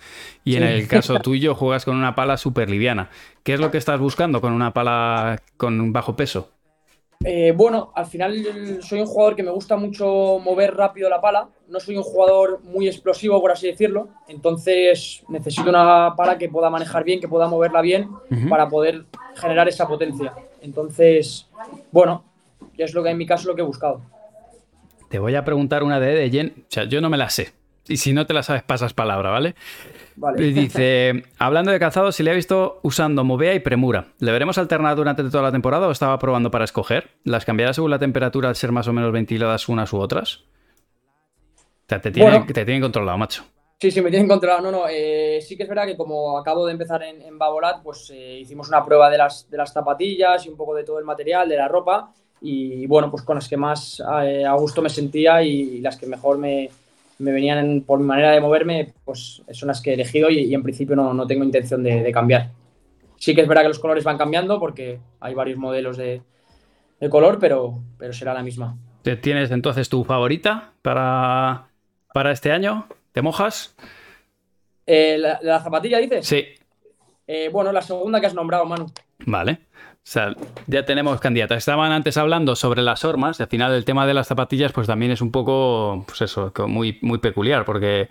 y en el caso tuyo juegas con una pala súper liviana. ¿Qué es lo que estás buscando con una pala con un bajo peso? Eh, bueno, al final soy un jugador que me gusta mucho mover rápido la pala. No soy un jugador muy explosivo, por así decirlo. Entonces necesito una pala que pueda manejar bien, que pueda moverla bien para poder generar esa potencia. Entonces, bueno, es lo que en mi caso lo que he buscado. Te voy a preguntar una de de Jen. O sea, yo no me la sé. Y si no te la sabes, pasas palabra, ¿vale? Vale. Y Dice, hablando de calzado, si le he visto usando Movea y Premura, ¿le veremos alternar durante toda la temporada o estaba probando para escoger? ¿Las cambiará según la temperatura al ser más o menos ventiladas unas u otras? O sea, te tienen, Bueno. te tienen controlado, macho. Sí, sí, me tienen controlado. No, no, eh, sí que es verdad que como acabo de empezar en, en Babolat, pues eh, hicimos una prueba de las, de las zapatillas y un poco de todo el material, de la ropa. Y bueno, pues con las que más eh, a gusto me sentía y, las que mejor me, me venían en- por mi manera de moverme, pues son las que he elegido y, y en principio no, no tengo intención de, de cambiar. Sí que es verdad que los colores van cambiando porque hay varios modelos de, de color, pero, pero será la misma. ¿Te ¿Tienes entonces tu favorita para, para este año? ¿Te mojas? Eh, ¿la, la zapatilla dices? Sí. Eh, bueno, la segunda que has nombrado, Manu. Vale. O sea, ya tenemos candidatas. Estaban antes hablando sobre las hormas y al final el tema de las zapatillas pues también es un poco, pues eso, muy, muy peculiar porque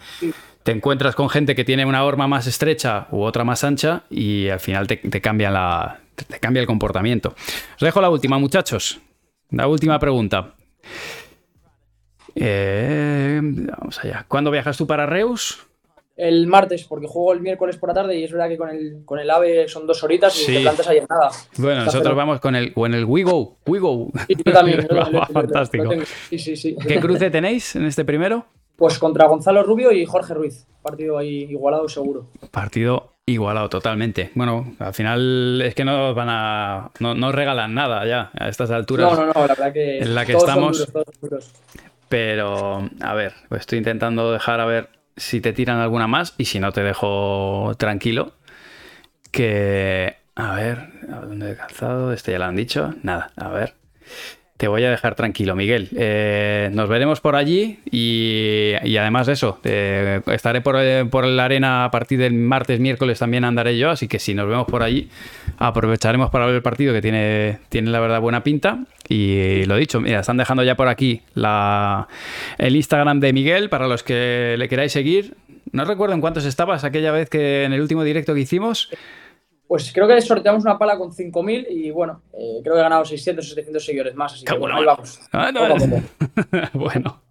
te encuentras con gente que tiene una horma más estrecha u otra más ancha y al final te, te cambia, la, te cambia el comportamiento. Os dejo la última, muchachos. La última pregunta. Eh, vamos allá. ¿Cuándo viajas tú para Reus? El martes, porque juego el miércoles por la tarde y es verdad que con el, con el AVE son dos horitas y Sí. te plantas ahí en nada. Bueno, Está nosotros vamos con el, con el WeGo. WeGo. Y yo también. yo también lo- lo- lo Fantástico. tengo. Sí, sí, sí. ¿Qué cruce tenéis en este primero? Pues contra Gonzalo Rubio y Jorge Ruiz. Partido ahí igualado seguro. Partido igualado totalmente. Bueno, al final es que no van a. No, no regalan nada ya a estas alturas. No, no, no, la verdad que. en la que todos son estamos- duros, todos son duros. Pero, a ver, pues estoy intentando dejar a ver si te tiran alguna más y si no te dejo tranquilo. Que. A ver, ¿a dónde he calzado? Este ya lo han dicho. Nada, a ver. Te voy a dejar tranquilo, Miguel. Eh, nos veremos por allí y, y además de eso, eh, estaré por, eh, por la arena a partir del martes, miércoles también andaré yo, así que si nos vemos por allí, aprovecharemos para ver el partido que tiene, tiene la verdad buena pinta. Y lo dicho, mira, están dejando ya por aquí la, el Instagram de Miguel para los que le queráis seguir. No recuerdo en cuántos estabas aquella vez que en el último directo que hicimos. Pues creo que sorteamos una pala con 5.000 y bueno, eh, creo que he ganado 600 o 700 seguidores más. Así que bueno, ahí vamos. Ah, no, bueno,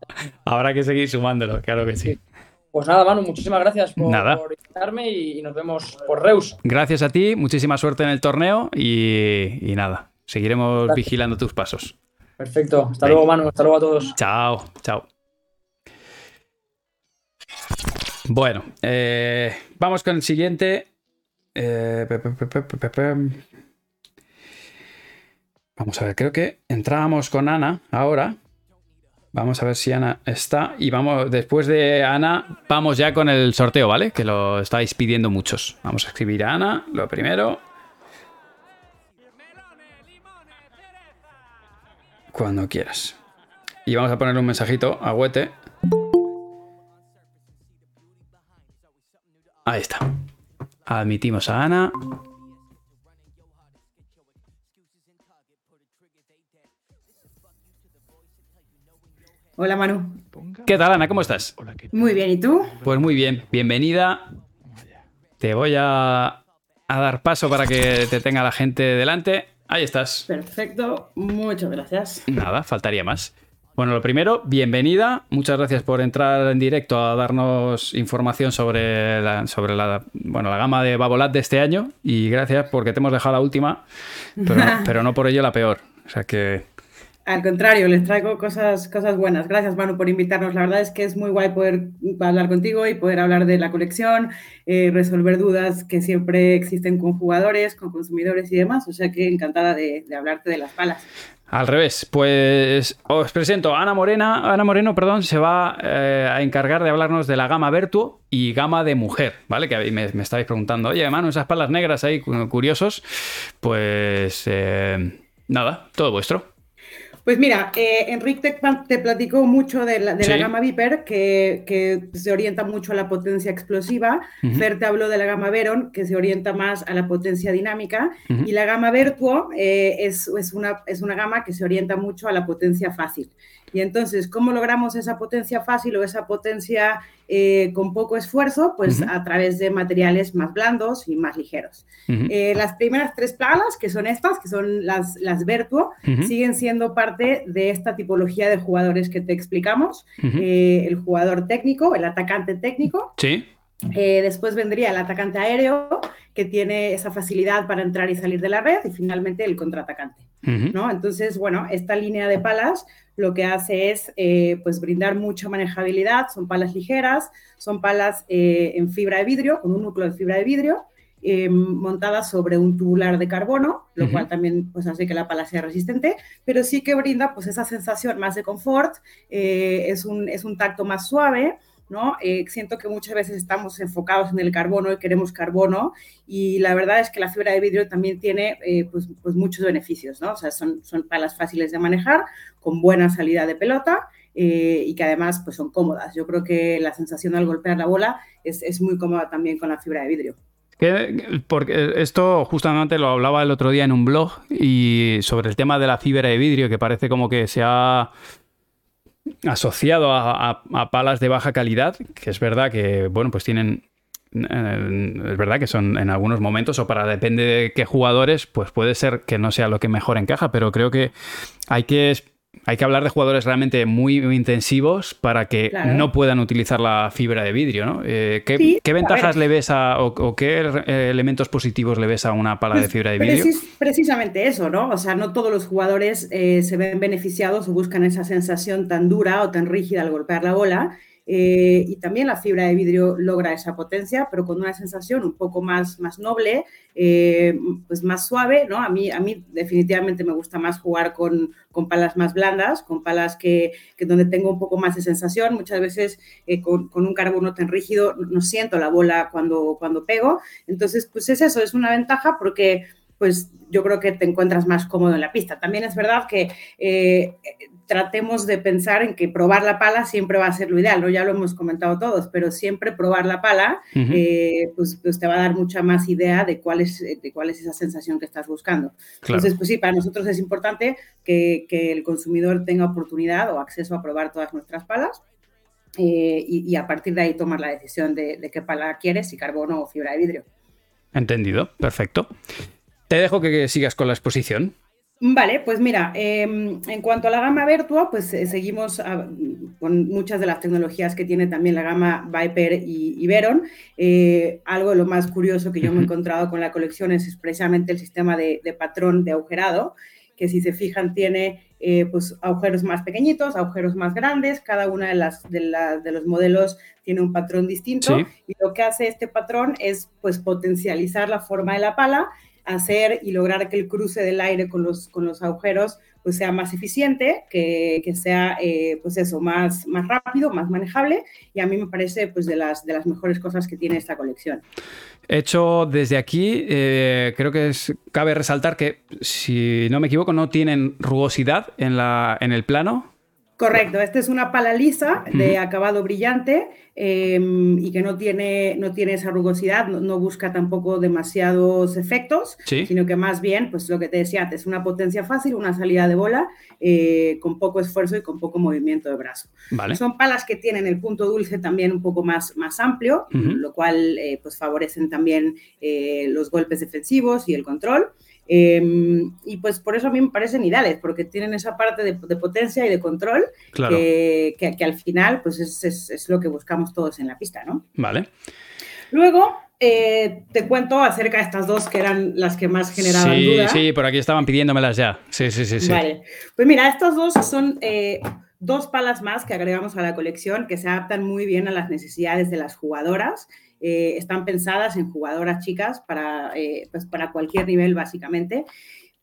habrá que seguir sumándolo, claro que sí. Pues nada, Manu, muchísimas gracias por, Nada. por invitarme y, y nos vemos por Reus. Gracias a ti, muchísima suerte en el torneo y, y nada, seguiremos Gracias. vigilando tus pasos. Perfecto. Hasta luego, Manu. Hasta luego a todos. Chao, chao. Bueno, eh, vamos con el siguiente. Eh. Vamos a ver, creo que entrábamos con Ana ahora. Vamos a ver si Ana está. Y vamos, después de Ana, vamos ya con el sorteo, ¿vale? Que lo estáis pidiendo muchos. Vamos a escribir a Ana, lo primero. Cuando quieras. Y vamos a poner un mensajito a Huete. Ahí está. Admitimos a Ana. Hola Manu. ¿Qué tal, Ana? ¿Cómo estás? Hola, ¿qué Muy bien, ¿y tú? Pues muy bien, bienvenida. Te voy a, a dar paso para que te tenga la gente delante. Ahí estás. Perfecto, muchas gracias. Nada, faltaría más. Bueno, lo primero, bienvenida. Muchas gracias por entrar en directo a darnos información sobre la, sobre la, bueno, la gama de Babolat de este año. Y gracias porque te hemos dejado la última, pero no, pero no por ello la peor. O sea que Al contrario, les traigo cosas, cosas buenas. Gracias, Manu, por invitarnos. La verdad es que es muy guay poder hablar contigo y poder hablar de la colección, eh, resolver dudas que siempre existen con jugadores, con consumidores y demás. O sea que encantada de, de hablarte de las palas. Al revés, pues os presento Ana Morena, Ana Moreno, perdón, se va eh, a encargar de hablarnos de la gama Vertuo y gama de mujer, ¿vale? Que me, estáis preguntando, oye, Manu, esas palas negras ahí curiosos, pues eh, nada, todo vuestro. Pues mira, eh, Enrique te, platicó mucho de la, de la gama Viper, que, que, se orienta mucho a la potencia explosiva. Fer te habló de la gama Veron, que se orienta más a la potencia dinámica. Y la gama Vertuo eh, es, es, una, es una gama que se orienta mucho a la potencia fácil. Y entonces, ¿cómo logramos esa potencia fácil o esa potencia eh, con poco esfuerzo? Pues a través de materiales más blandos y más ligeros. Eh, las primeras tres plagas, que son estas, que son las, las Vertuo, siguen siendo parte de esta tipología de jugadores que te explicamos. Eh, el jugador técnico, el atacante técnico. Sí. después vendría el atacante aéreo, que tiene esa facilidad para entrar y salir de la red, y finalmente el contraatacante. ¿no? Entonces, bueno, esta línea de palas lo que hace es eh, pues brindar mucha manejabilidad, son palas ligeras, son palas eh, en fibra de vidrio, con un núcleo de fibra de vidrio, eh, montadas sobre un tubular de carbono, lo cual también pues, hace que la pala sea resistente, pero sí que brinda pues, esa sensación más de confort, es, un, es un tacto más suave, Eh, siento que muchas veces estamos enfocados en el carbono y queremos carbono y la verdad es que la fibra de vidrio también tiene eh, pues, pues, muchos beneficios, ¿no? O sea, son, son palas fáciles de manejar, con buena salida de pelota eh, y que además pues, son cómodas. Yo creo que la sensación al golpear la bola es, es muy cómoda también con la fibra de vidrio. Porque esto justamente lo hablaba el otro día en un blog y sobre el tema de la fibra de vidrio que parece como que se ha asociado a, palas de baja calidad, que es verdad que, bueno, pues tienen eh, es verdad que son en algunos momentos o para depende de qué jugadores, pues puede ser que no sea lo que mejor encaja, pero creo que hay que hay que hablar de jugadores realmente muy, intensivos para que no puedan utilizar la fibra de vidrio, ¿no? Eh, ¿qué, ventajas le ves a, o, qué eh, elementos positivos le ves a una pala de pues fibra de vidrio? precisamente eso, ¿no? O sea, no todos los jugadores eh, se ven beneficiados o buscan esa sensación tan dura o tan rígida al golpear la bola. Eh, y también la fibra de vidrio logra esa potencia, pero con una sensación un poco más, más noble, eh, pues más suave, ¿no? A mí, a mí definitivamente me gusta más jugar con, con palas más blandas, con palas que, que, donde tengo un poco más de sensación. Muchas veces eh, con, con, un carbono tan rígido no siento la bola cuando, cuando pego. Entonces, pues es eso, es una ventaja porque pues yo creo que te encuentras más cómodo en la pista. También es verdad que eh, tratemos de pensar en que probar la pala siempre va a ser lo ideal, ¿no? Ya lo hemos comentado todos, pero siempre probar la pala, eh, pues, pues, te va a dar mucha más idea de cuál es, de cuál es esa sensación que estás buscando. Entonces, pues sí, para nosotros es importante que, el consumidor tenga oportunidad o acceso a probar todas nuestras palas. Eh, y, a partir de ahí tomar la decisión de, de qué pala quieres, si carbono o fibra de vidrio. Entendido, perfecto. Te dejo que sigas con la exposición. Vale, pues mira, em, en cuanto a la gama Vertua, pues eh, seguimos ah, con muchas de las tecnologías que tiene también la gama Viper y, Veron. Eh, algo de lo más curioso que yo me he encontrado con la colección es precisamente el sistema de, patrón de agujerado, que si se fijan tiene eh, pues agujeros más pequeñitos, agujeros más grandes, cada una de, las, de, los modelos tiene un patrón distinto y lo que hace este patrón es pues potencializar la forma de la pala hacer y lograr que el cruce del aire con los, con los agujeros pues sea más eficiente, que, que sea eh, pues eso, más, más rápido, más manejable y a mí me parece pues de las, de las mejores cosas que tiene esta colección. Hecho desde aquí, eh, creo que es, cabe resaltar que si no me equivoco no tienen rugosidad en, la, en el plano, Correcto, esta es una pala lisa de acabado brillante em, y que no tiene, no tiene esa rugosidad, no, busca tampoco demasiados efectos, sino que más bien, pues lo que te decía antes, una potencia fácil, una salida de bola eh, con poco esfuerzo y con poco movimiento de brazo. Son palas que tienen el punto dulce también un poco más, más amplio, lo cual eh, pues favorecen también eh, los golpes defensivos y el control. Em, y pues por eso a mí me parecen ideales, porque tienen esa parte de, potencia y de control que, que, al final pues es, es, lo que buscamos todos en la pista, ¿no? Vale. Luego, eh, te cuento acerca de estas dos que eran las que más generaban sí, duda. Sí, por aquí estaban pidiéndomelas ya. Sí, sí, sí. sí. Vale. Pues mira, estas dos son eh, dos palas más que agregamos a la colección que se adaptan muy bien a las necesidades de las jugadoras. Eh, están pensadas en jugadoras chicas para, eh, pues para cualquier nivel, básicamente.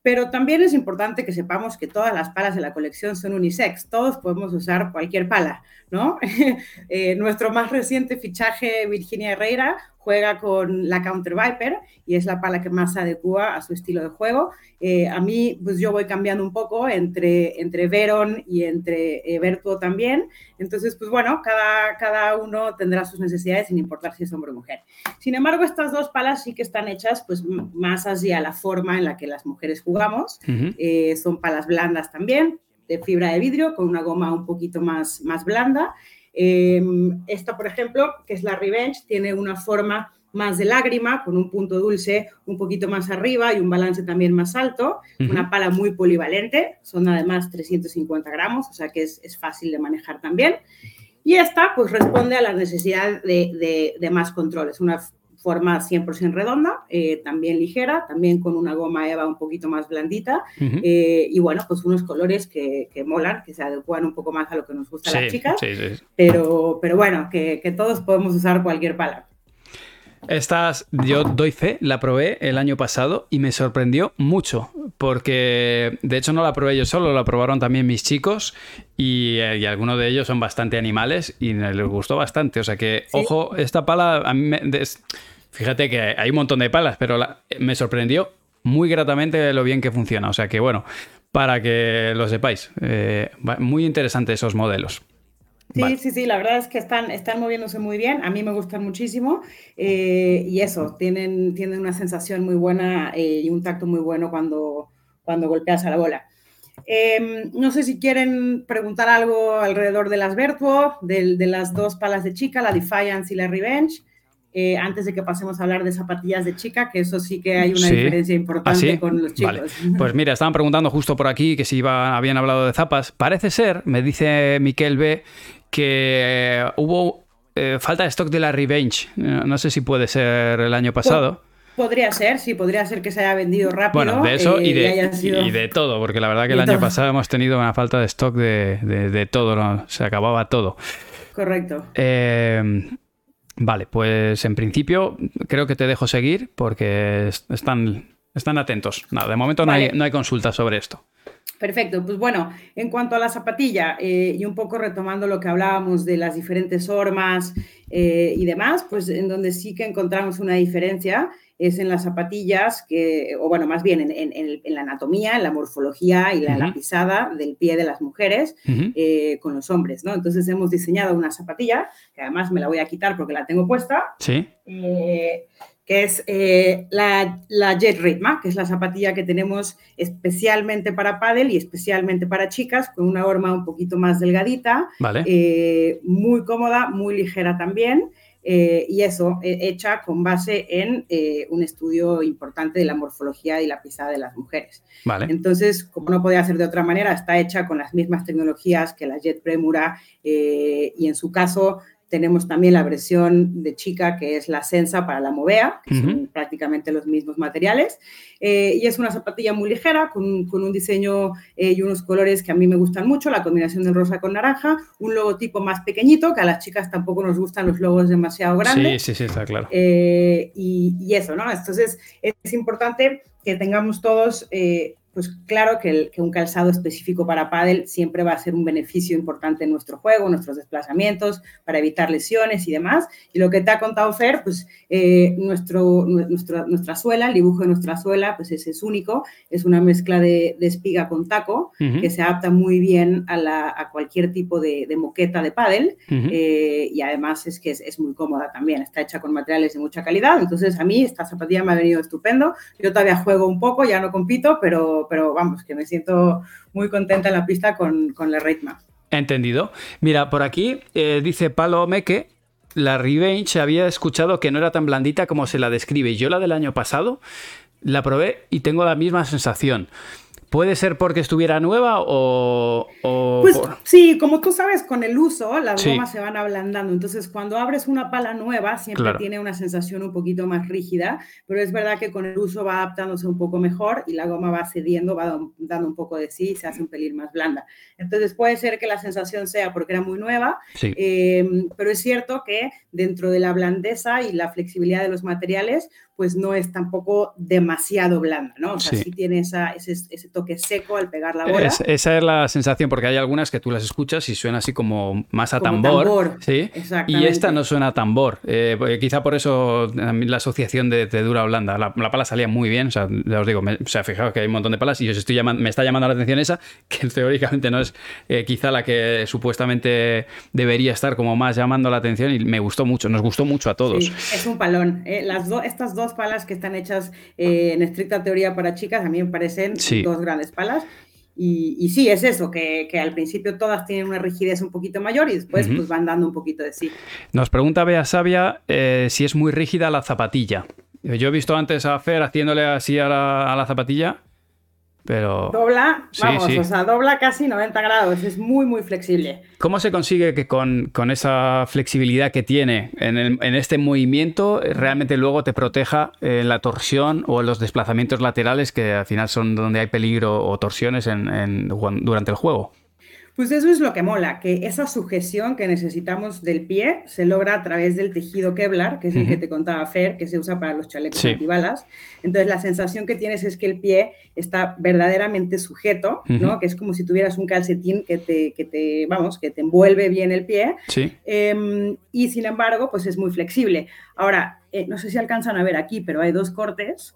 Pero también es importante que sepamos que todas las palas de la colección son unisex. Todos podemos usar cualquier pala, ¿no? eh, nuestro más reciente fichaje, Virginia Herrera, juega con la Counter Viper y es la pala que más se adecua a su estilo de juego. Eh, a mí, pues yo voy cambiando un poco entre, entre Veron y entre eh, también. Entonces, pues bueno, cada, cada uno tendrá sus necesidades sin importar si es hombre o mujer. Sin embargo, estas dos palas sí que están hechas pues más hacia la forma en la que las mujeres jugamos. Uh -huh. eh, son palas blandas también, de fibra de vidrio, con una goma un poquito más, más blanda. Eh, esta, por ejemplo, que es la Revenge, tiene una forma más de lágrima, con un punto dulce un poquito más arriba y un balance también más alto. Uh -huh. Una pala muy polivalente, son además 350 gramos, o sea que es, es fácil de manejar también. Y esta, pues, responde a la necesidad de, de, de más control. Es una forma 100% redonda, eh, también ligera, también con una goma EVA un poquito más blandita uh -huh. eh, y bueno, pues unos colores que, que, molan, que se adecuan un poco más a lo que nos gusta a sí, las chicas, sí, sí. Pero, pero bueno, que, que todos podemos usar cualquier pala. Estas, yo doy fe, la probé el año pasado y me sorprendió mucho, porque de hecho no la probé yo solo, la probaron también mis chicos y, eh, y algunos de ellos son bastante animales y les gustó bastante. O sea que, ¿Sí? ojo, esta pala, a mí me, des, fíjate que hay un montón de palas, pero la, me sorprendió muy gratamente lo bien que funciona. O sea que, bueno, para que lo sepáis, eh, muy interesante esos modelos. Sí, vale. sí, sí, la verdad es que están, están moviéndose muy bien, a mí me gustan muchísimo eh, y eso, tienen, tienen una sensación muy buena eh, y un tacto muy bueno cuando, cuando golpeas a la bola. Eh, no sé si quieren preguntar algo alrededor de las Vertuo, de, de, las dos palas de chica, la Defiance y la Revenge. Eh, antes de que pasemos a hablar de zapatillas de chica, que eso sí que hay una sí. diferencia importante ¿Ah, sí? con los chicos. Vale. Pues mira, estaban preguntando justo por aquí que si iba, habían hablado de zapas. Parece ser, me dice Miquel B, que hubo eh, falta de stock de la Revenge. No sé si puede ser el año pasado. Podría ser, sí, podría ser que se haya vendido rápido. Bueno, de eso eh, y, de, y, sido... y, de, todo, porque la verdad que el año pasado hemos tenido una falta de stock de, de, de todo, ¿no? se acababa todo. Correcto. Eh, vale, pues en principio creo que te dejo seguir porque están, están atentos. Nada, de momento no, vale. hay, no hay consultas sobre esto. Perfecto, pues bueno, en cuanto a la zapatilla eh, y un poco retomando lo que hablábamos de las diferentes formas eh, y demás, pues en donde sí que encontramos una diferencia es en las zapatillas, que, o bueno, más bien en, en, en la anatomía, en la morfología y la, uh -huh. la pisada del pie de las mujeres uh -huh. eh, con los hombres, ¿no? Entonces hemos diseñado una zapatilla, que además me la voy a quitar porque la tengo puesta. Sí. Que es eh, la, la, Jet Ritma, que es la zapatilla que tenemos especialmente para pádel y especialmente para chicas, con una horma un poquito más delgadita, vale. eh, muy cómoda, muy ligera también, eh, y eso, hecha con base en un estudio importante de la morfología y la pisada de las mujeres. Vale. Entonces, como no podía ser de otra manera, está hecha con las mismas tecnologías que la Jet Premura y en su caso tenemos también la versión de chica que es la Sensa para la Movea, que uh -huh. son prácticamente los mismos materiales. Eh, y es una zapatilla muy ligera, con, con un diseño eh, y unos colores que a mí me gustan mucho, la combinación del rosa con naranja, un logotipo más pequeñito, que a las chicas tampoco nos gustan los logos demasiado grandes. Sí, sí, sí, está claro. Eh, y, y, eso, ¿no? Entonces es importante que tengamos todos pues claro que, el, que, un calzado específico para pádel siempre va a ser un beneficio importante en nuestro juego, en nuestros desplazamientos, para evitar lesiones y demás. Y lo que te ha contado Fer, pues eh, nuestro, nuestro, nuestra suela, el dibujo de nuestra suela, pues ese es único, es una mezcla de, de espiga con taco, uh -huh. que se adapta muy bien a, la, a cualquier tipo de, de, moqueta de pádel, uh -huh. eh, y además es que es, es, muy cómoda también, está hecha con materiales de mucha calidad, entonces a mí esta zapatilla me ha venido estupendo, yo todavía juego un poco, ya no compito, pero pero, vamos, que me siento muy contenta en la pista con, con la ritma. Entendido. Mira, por aquí eh, dice Palo Meque, la Revenge había escuchado que no era tan blandita como se la describe. Yo la del año pasado la probé y tengo la misma sensación. ¿Puede ser porque estuviera nueva o...? pues sí, como tú sabes, con el uso las gomas se van ablandando. Entonces, cuando abres una pala nueva, siempre tiene una sensación un poquito más rígida, pero es verdad que con el uso va adaptándose un poco mejor y la goma va cediendo, va dando un poco de sí y se hace un pelín más blanda. Entonces, puede ser que la sensación sea porque era muy nueva, em, pero es cierto que dentro de la blandeza y la flexibilidad de los materiales, pues no es tampoco demasiado blanda, ¿no? O sea, sí, tiene esa, ese, ese, toque seco al pegar la bola. esa es la sensación, porque hay algunas que tú las escuchas y suena así como más a tambor. ¿sí? Y esta no suena a tambor. Eh, quizá por eso la asociación de, dura blanda. La, pala salía muy bien, o sea, ya os digo, me, o sea, fijaos que hay un montón de palas y os estoy llamando, me está llamando la atención esa, que teóricamente no es eh, quizá la que supuestamente debería estar como más llamando la atención y me gustó mucho, nos gustó mucho a todos. Sí, es un palón. Eh, las estas dos palas que están hechas eh, en estricta teoría para chicas, a mí me parecen dos grandes palas. Y, sí, es eso, que, al principio todas tienen una rigidez un poquito mayor y después pues van dando un poquito de sí. Nos pregunta Bea Sabia eh, si es muy rígida la zapatilla. Yo he visto antes a Fer haciéndole así a la zapatilla pero... Dobla, vamos, o sea, dobla casi 90 grados, es muy, muy flexible. ¿Cómo se consigue que con, esa flexibilidad que tiene en, este movimiento realmente luego te proteja en la torsión o en los desplazamientos laterales que al final son donde hay peligro o torsiones durante el juego? Pues eso es lo que mola, que esa sujeción que necesitamos del pie se logra a través del tejido Kevlar, que es el que te contaba Fer, que se usa para los chalecos antibalas. Entonces la sensación que tienes es que el pie está verdaderamente sujeto, ¿no? Que es como si tuvieras un calcetín que te, que te vamos, que te envuelve bien el pie. Sí. Em, y sin embargo, pues es muy flexible. Ahora, eh, no sé si alcanzan a ver aquí, pero hay dos cortes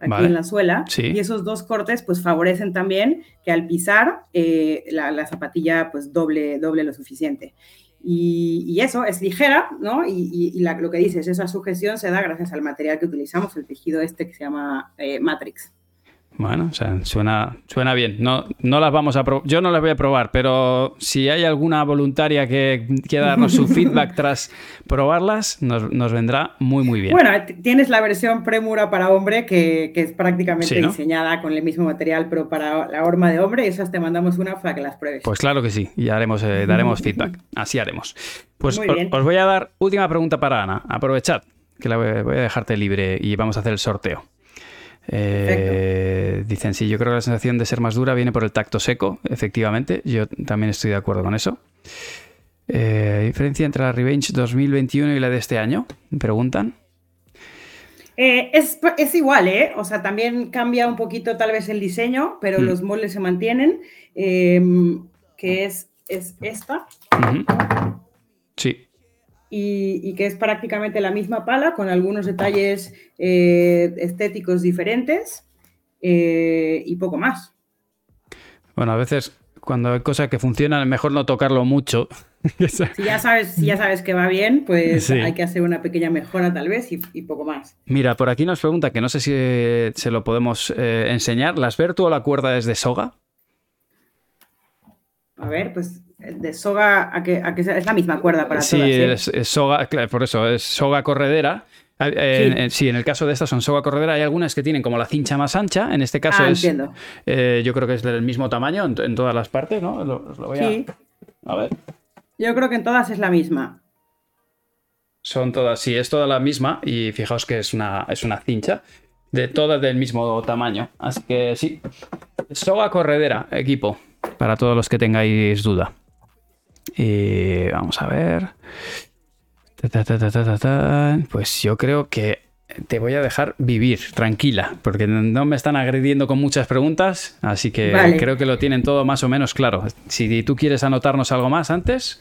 aquí en la suela. Y esos dos cortes pues favorecen también que al pisar eh, la, zapatilla pues doble, doble lo suficiente. Y, eso es ligera, ¿no? Y, lo que dices, esa sujeción se da gracias al material que utilizamos, el tejido este que se llama eh, Matrix. Bueno, o sea, suena, suena bien. No, no las vamos a Yo no las voy a probar, pero si hay alguna voluntaria que quiera darnos su feedback tras probarlas, nos, vendrá muy, muy bien. Bueno, tienes la versión Premura para hombre, que, es prácticamente diseñada con el mismo material, pero para la horma de hombre, esas te mandamos una para que las pruebes. Pues claro que sí, y haremos, eh, daremos feedback. Así haremos. Pues os, voy a dar última pregunta para Ana. Aprovechad, que la voy a dejarte libre y vamos a hacer el sorteo. Eh, dicen, sí, yo creo que la sensación de ser más dura viene por el tacto seco, efectivamente. Yo también estoy de acuerdo con eso. Eh, ¿Diferencia entre la Revenge 2021 y la de este año? Me preguntan. Eh, es, igual, ¿eh? O sea, también cambia un poquito tal vez el diseño, pero mm. los moldes se mantienen, em, que es, es esta. Sí y, que es prácticamente la misma pala con algunos detalles eh, estéticos diferentes eh, y poco más. Bueno, a veces cuando hay cosas que funcionan es mejor no tocarlo mucho. si, ya sabes, si ya sabes que va bien, pues hay que hacer una pequeña mejora tal vez y, poco más. Mira, por aquí nos pregunta, que no sé si se lo podemos eh, enseñar, ¿las Vertu o la cuerda es de soga? A ver, pues de soga a que, es la misma cuerda para sí, todas. Sí, es, soga, por eso es soga corredera. Eh, sí. En, el caso de estas son soga corredera. Hay algunas que tienen como la cincha más ancha. En este caso ah, es. Eh, yo creo que es del mismo tamaño en, todas las partes, ¿no? sí. a, ver. Yo creo que en todas es la misma. Son todas, sí, es toda la misma. Y fijaos que es una, es una cincha. De todas del mismo tamaño. Así que sí. Soga corredera, equipo. Para todos los que tengáis duda. Y vamos a ver. Pues yo creo que te voy a dejar vivir tranquila, porque no me están agrediendo con muchas preguntas, así que creo que lo tienen todo más o menos claro. Si tú quieres anotarnos algo más antes.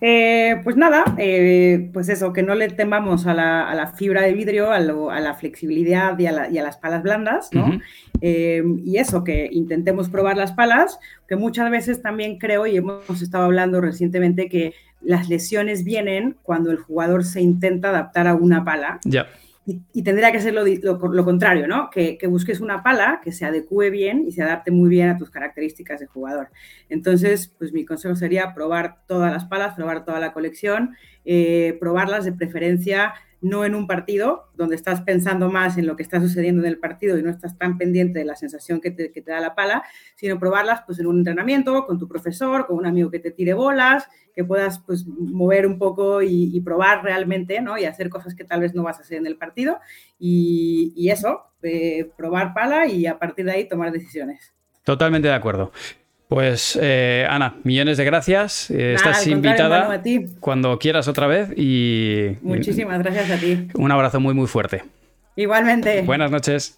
Eh, pues nada, eh, pues eso, que no le temamos a la, fibra de vidrio, a, la flexibilidad y a, las palas blandas, ¿no? Eh, y eso, que intentemos probar las palas, que muchas veces también creo, y hemos estado hablando recientemente, que las lesiones vienen cuando el jugador se intenta adaptar a una pala. Ya. Y, tendría que ser lo, contrario, ¿no? Que, busques una pala que se adecue bien y se adapte muy bien a tus características de jugador. Entonces, pues mi consejo sería probar todas las palas, probar toda la colección, eh, probarlas de preferencia no en un partido, donde estás pensando más en lo que está sucediendo en el partido y no estás tan pendiente de la sensación que te, da la pala, sino probarlas pues, en un entrenamiento, con tu profesor, con un amigo que te tire bolas, que puedas pues, mover un poco y, probar realmente, ¿no? Y hacer cosas que tal vez no vas a hacer en el partido. Y, y eso, eh, probar pala y a partir de ahí tomar decisiones. Totalmente de acuerdo. Pues eh, Ana, millones de gracias. Eh, Nada, Estás invitada a ti. cuando quieras otra vez y Muchísimas gracias a ti. un abrazo muy muy fuerte. Igualmente. Buenas noches.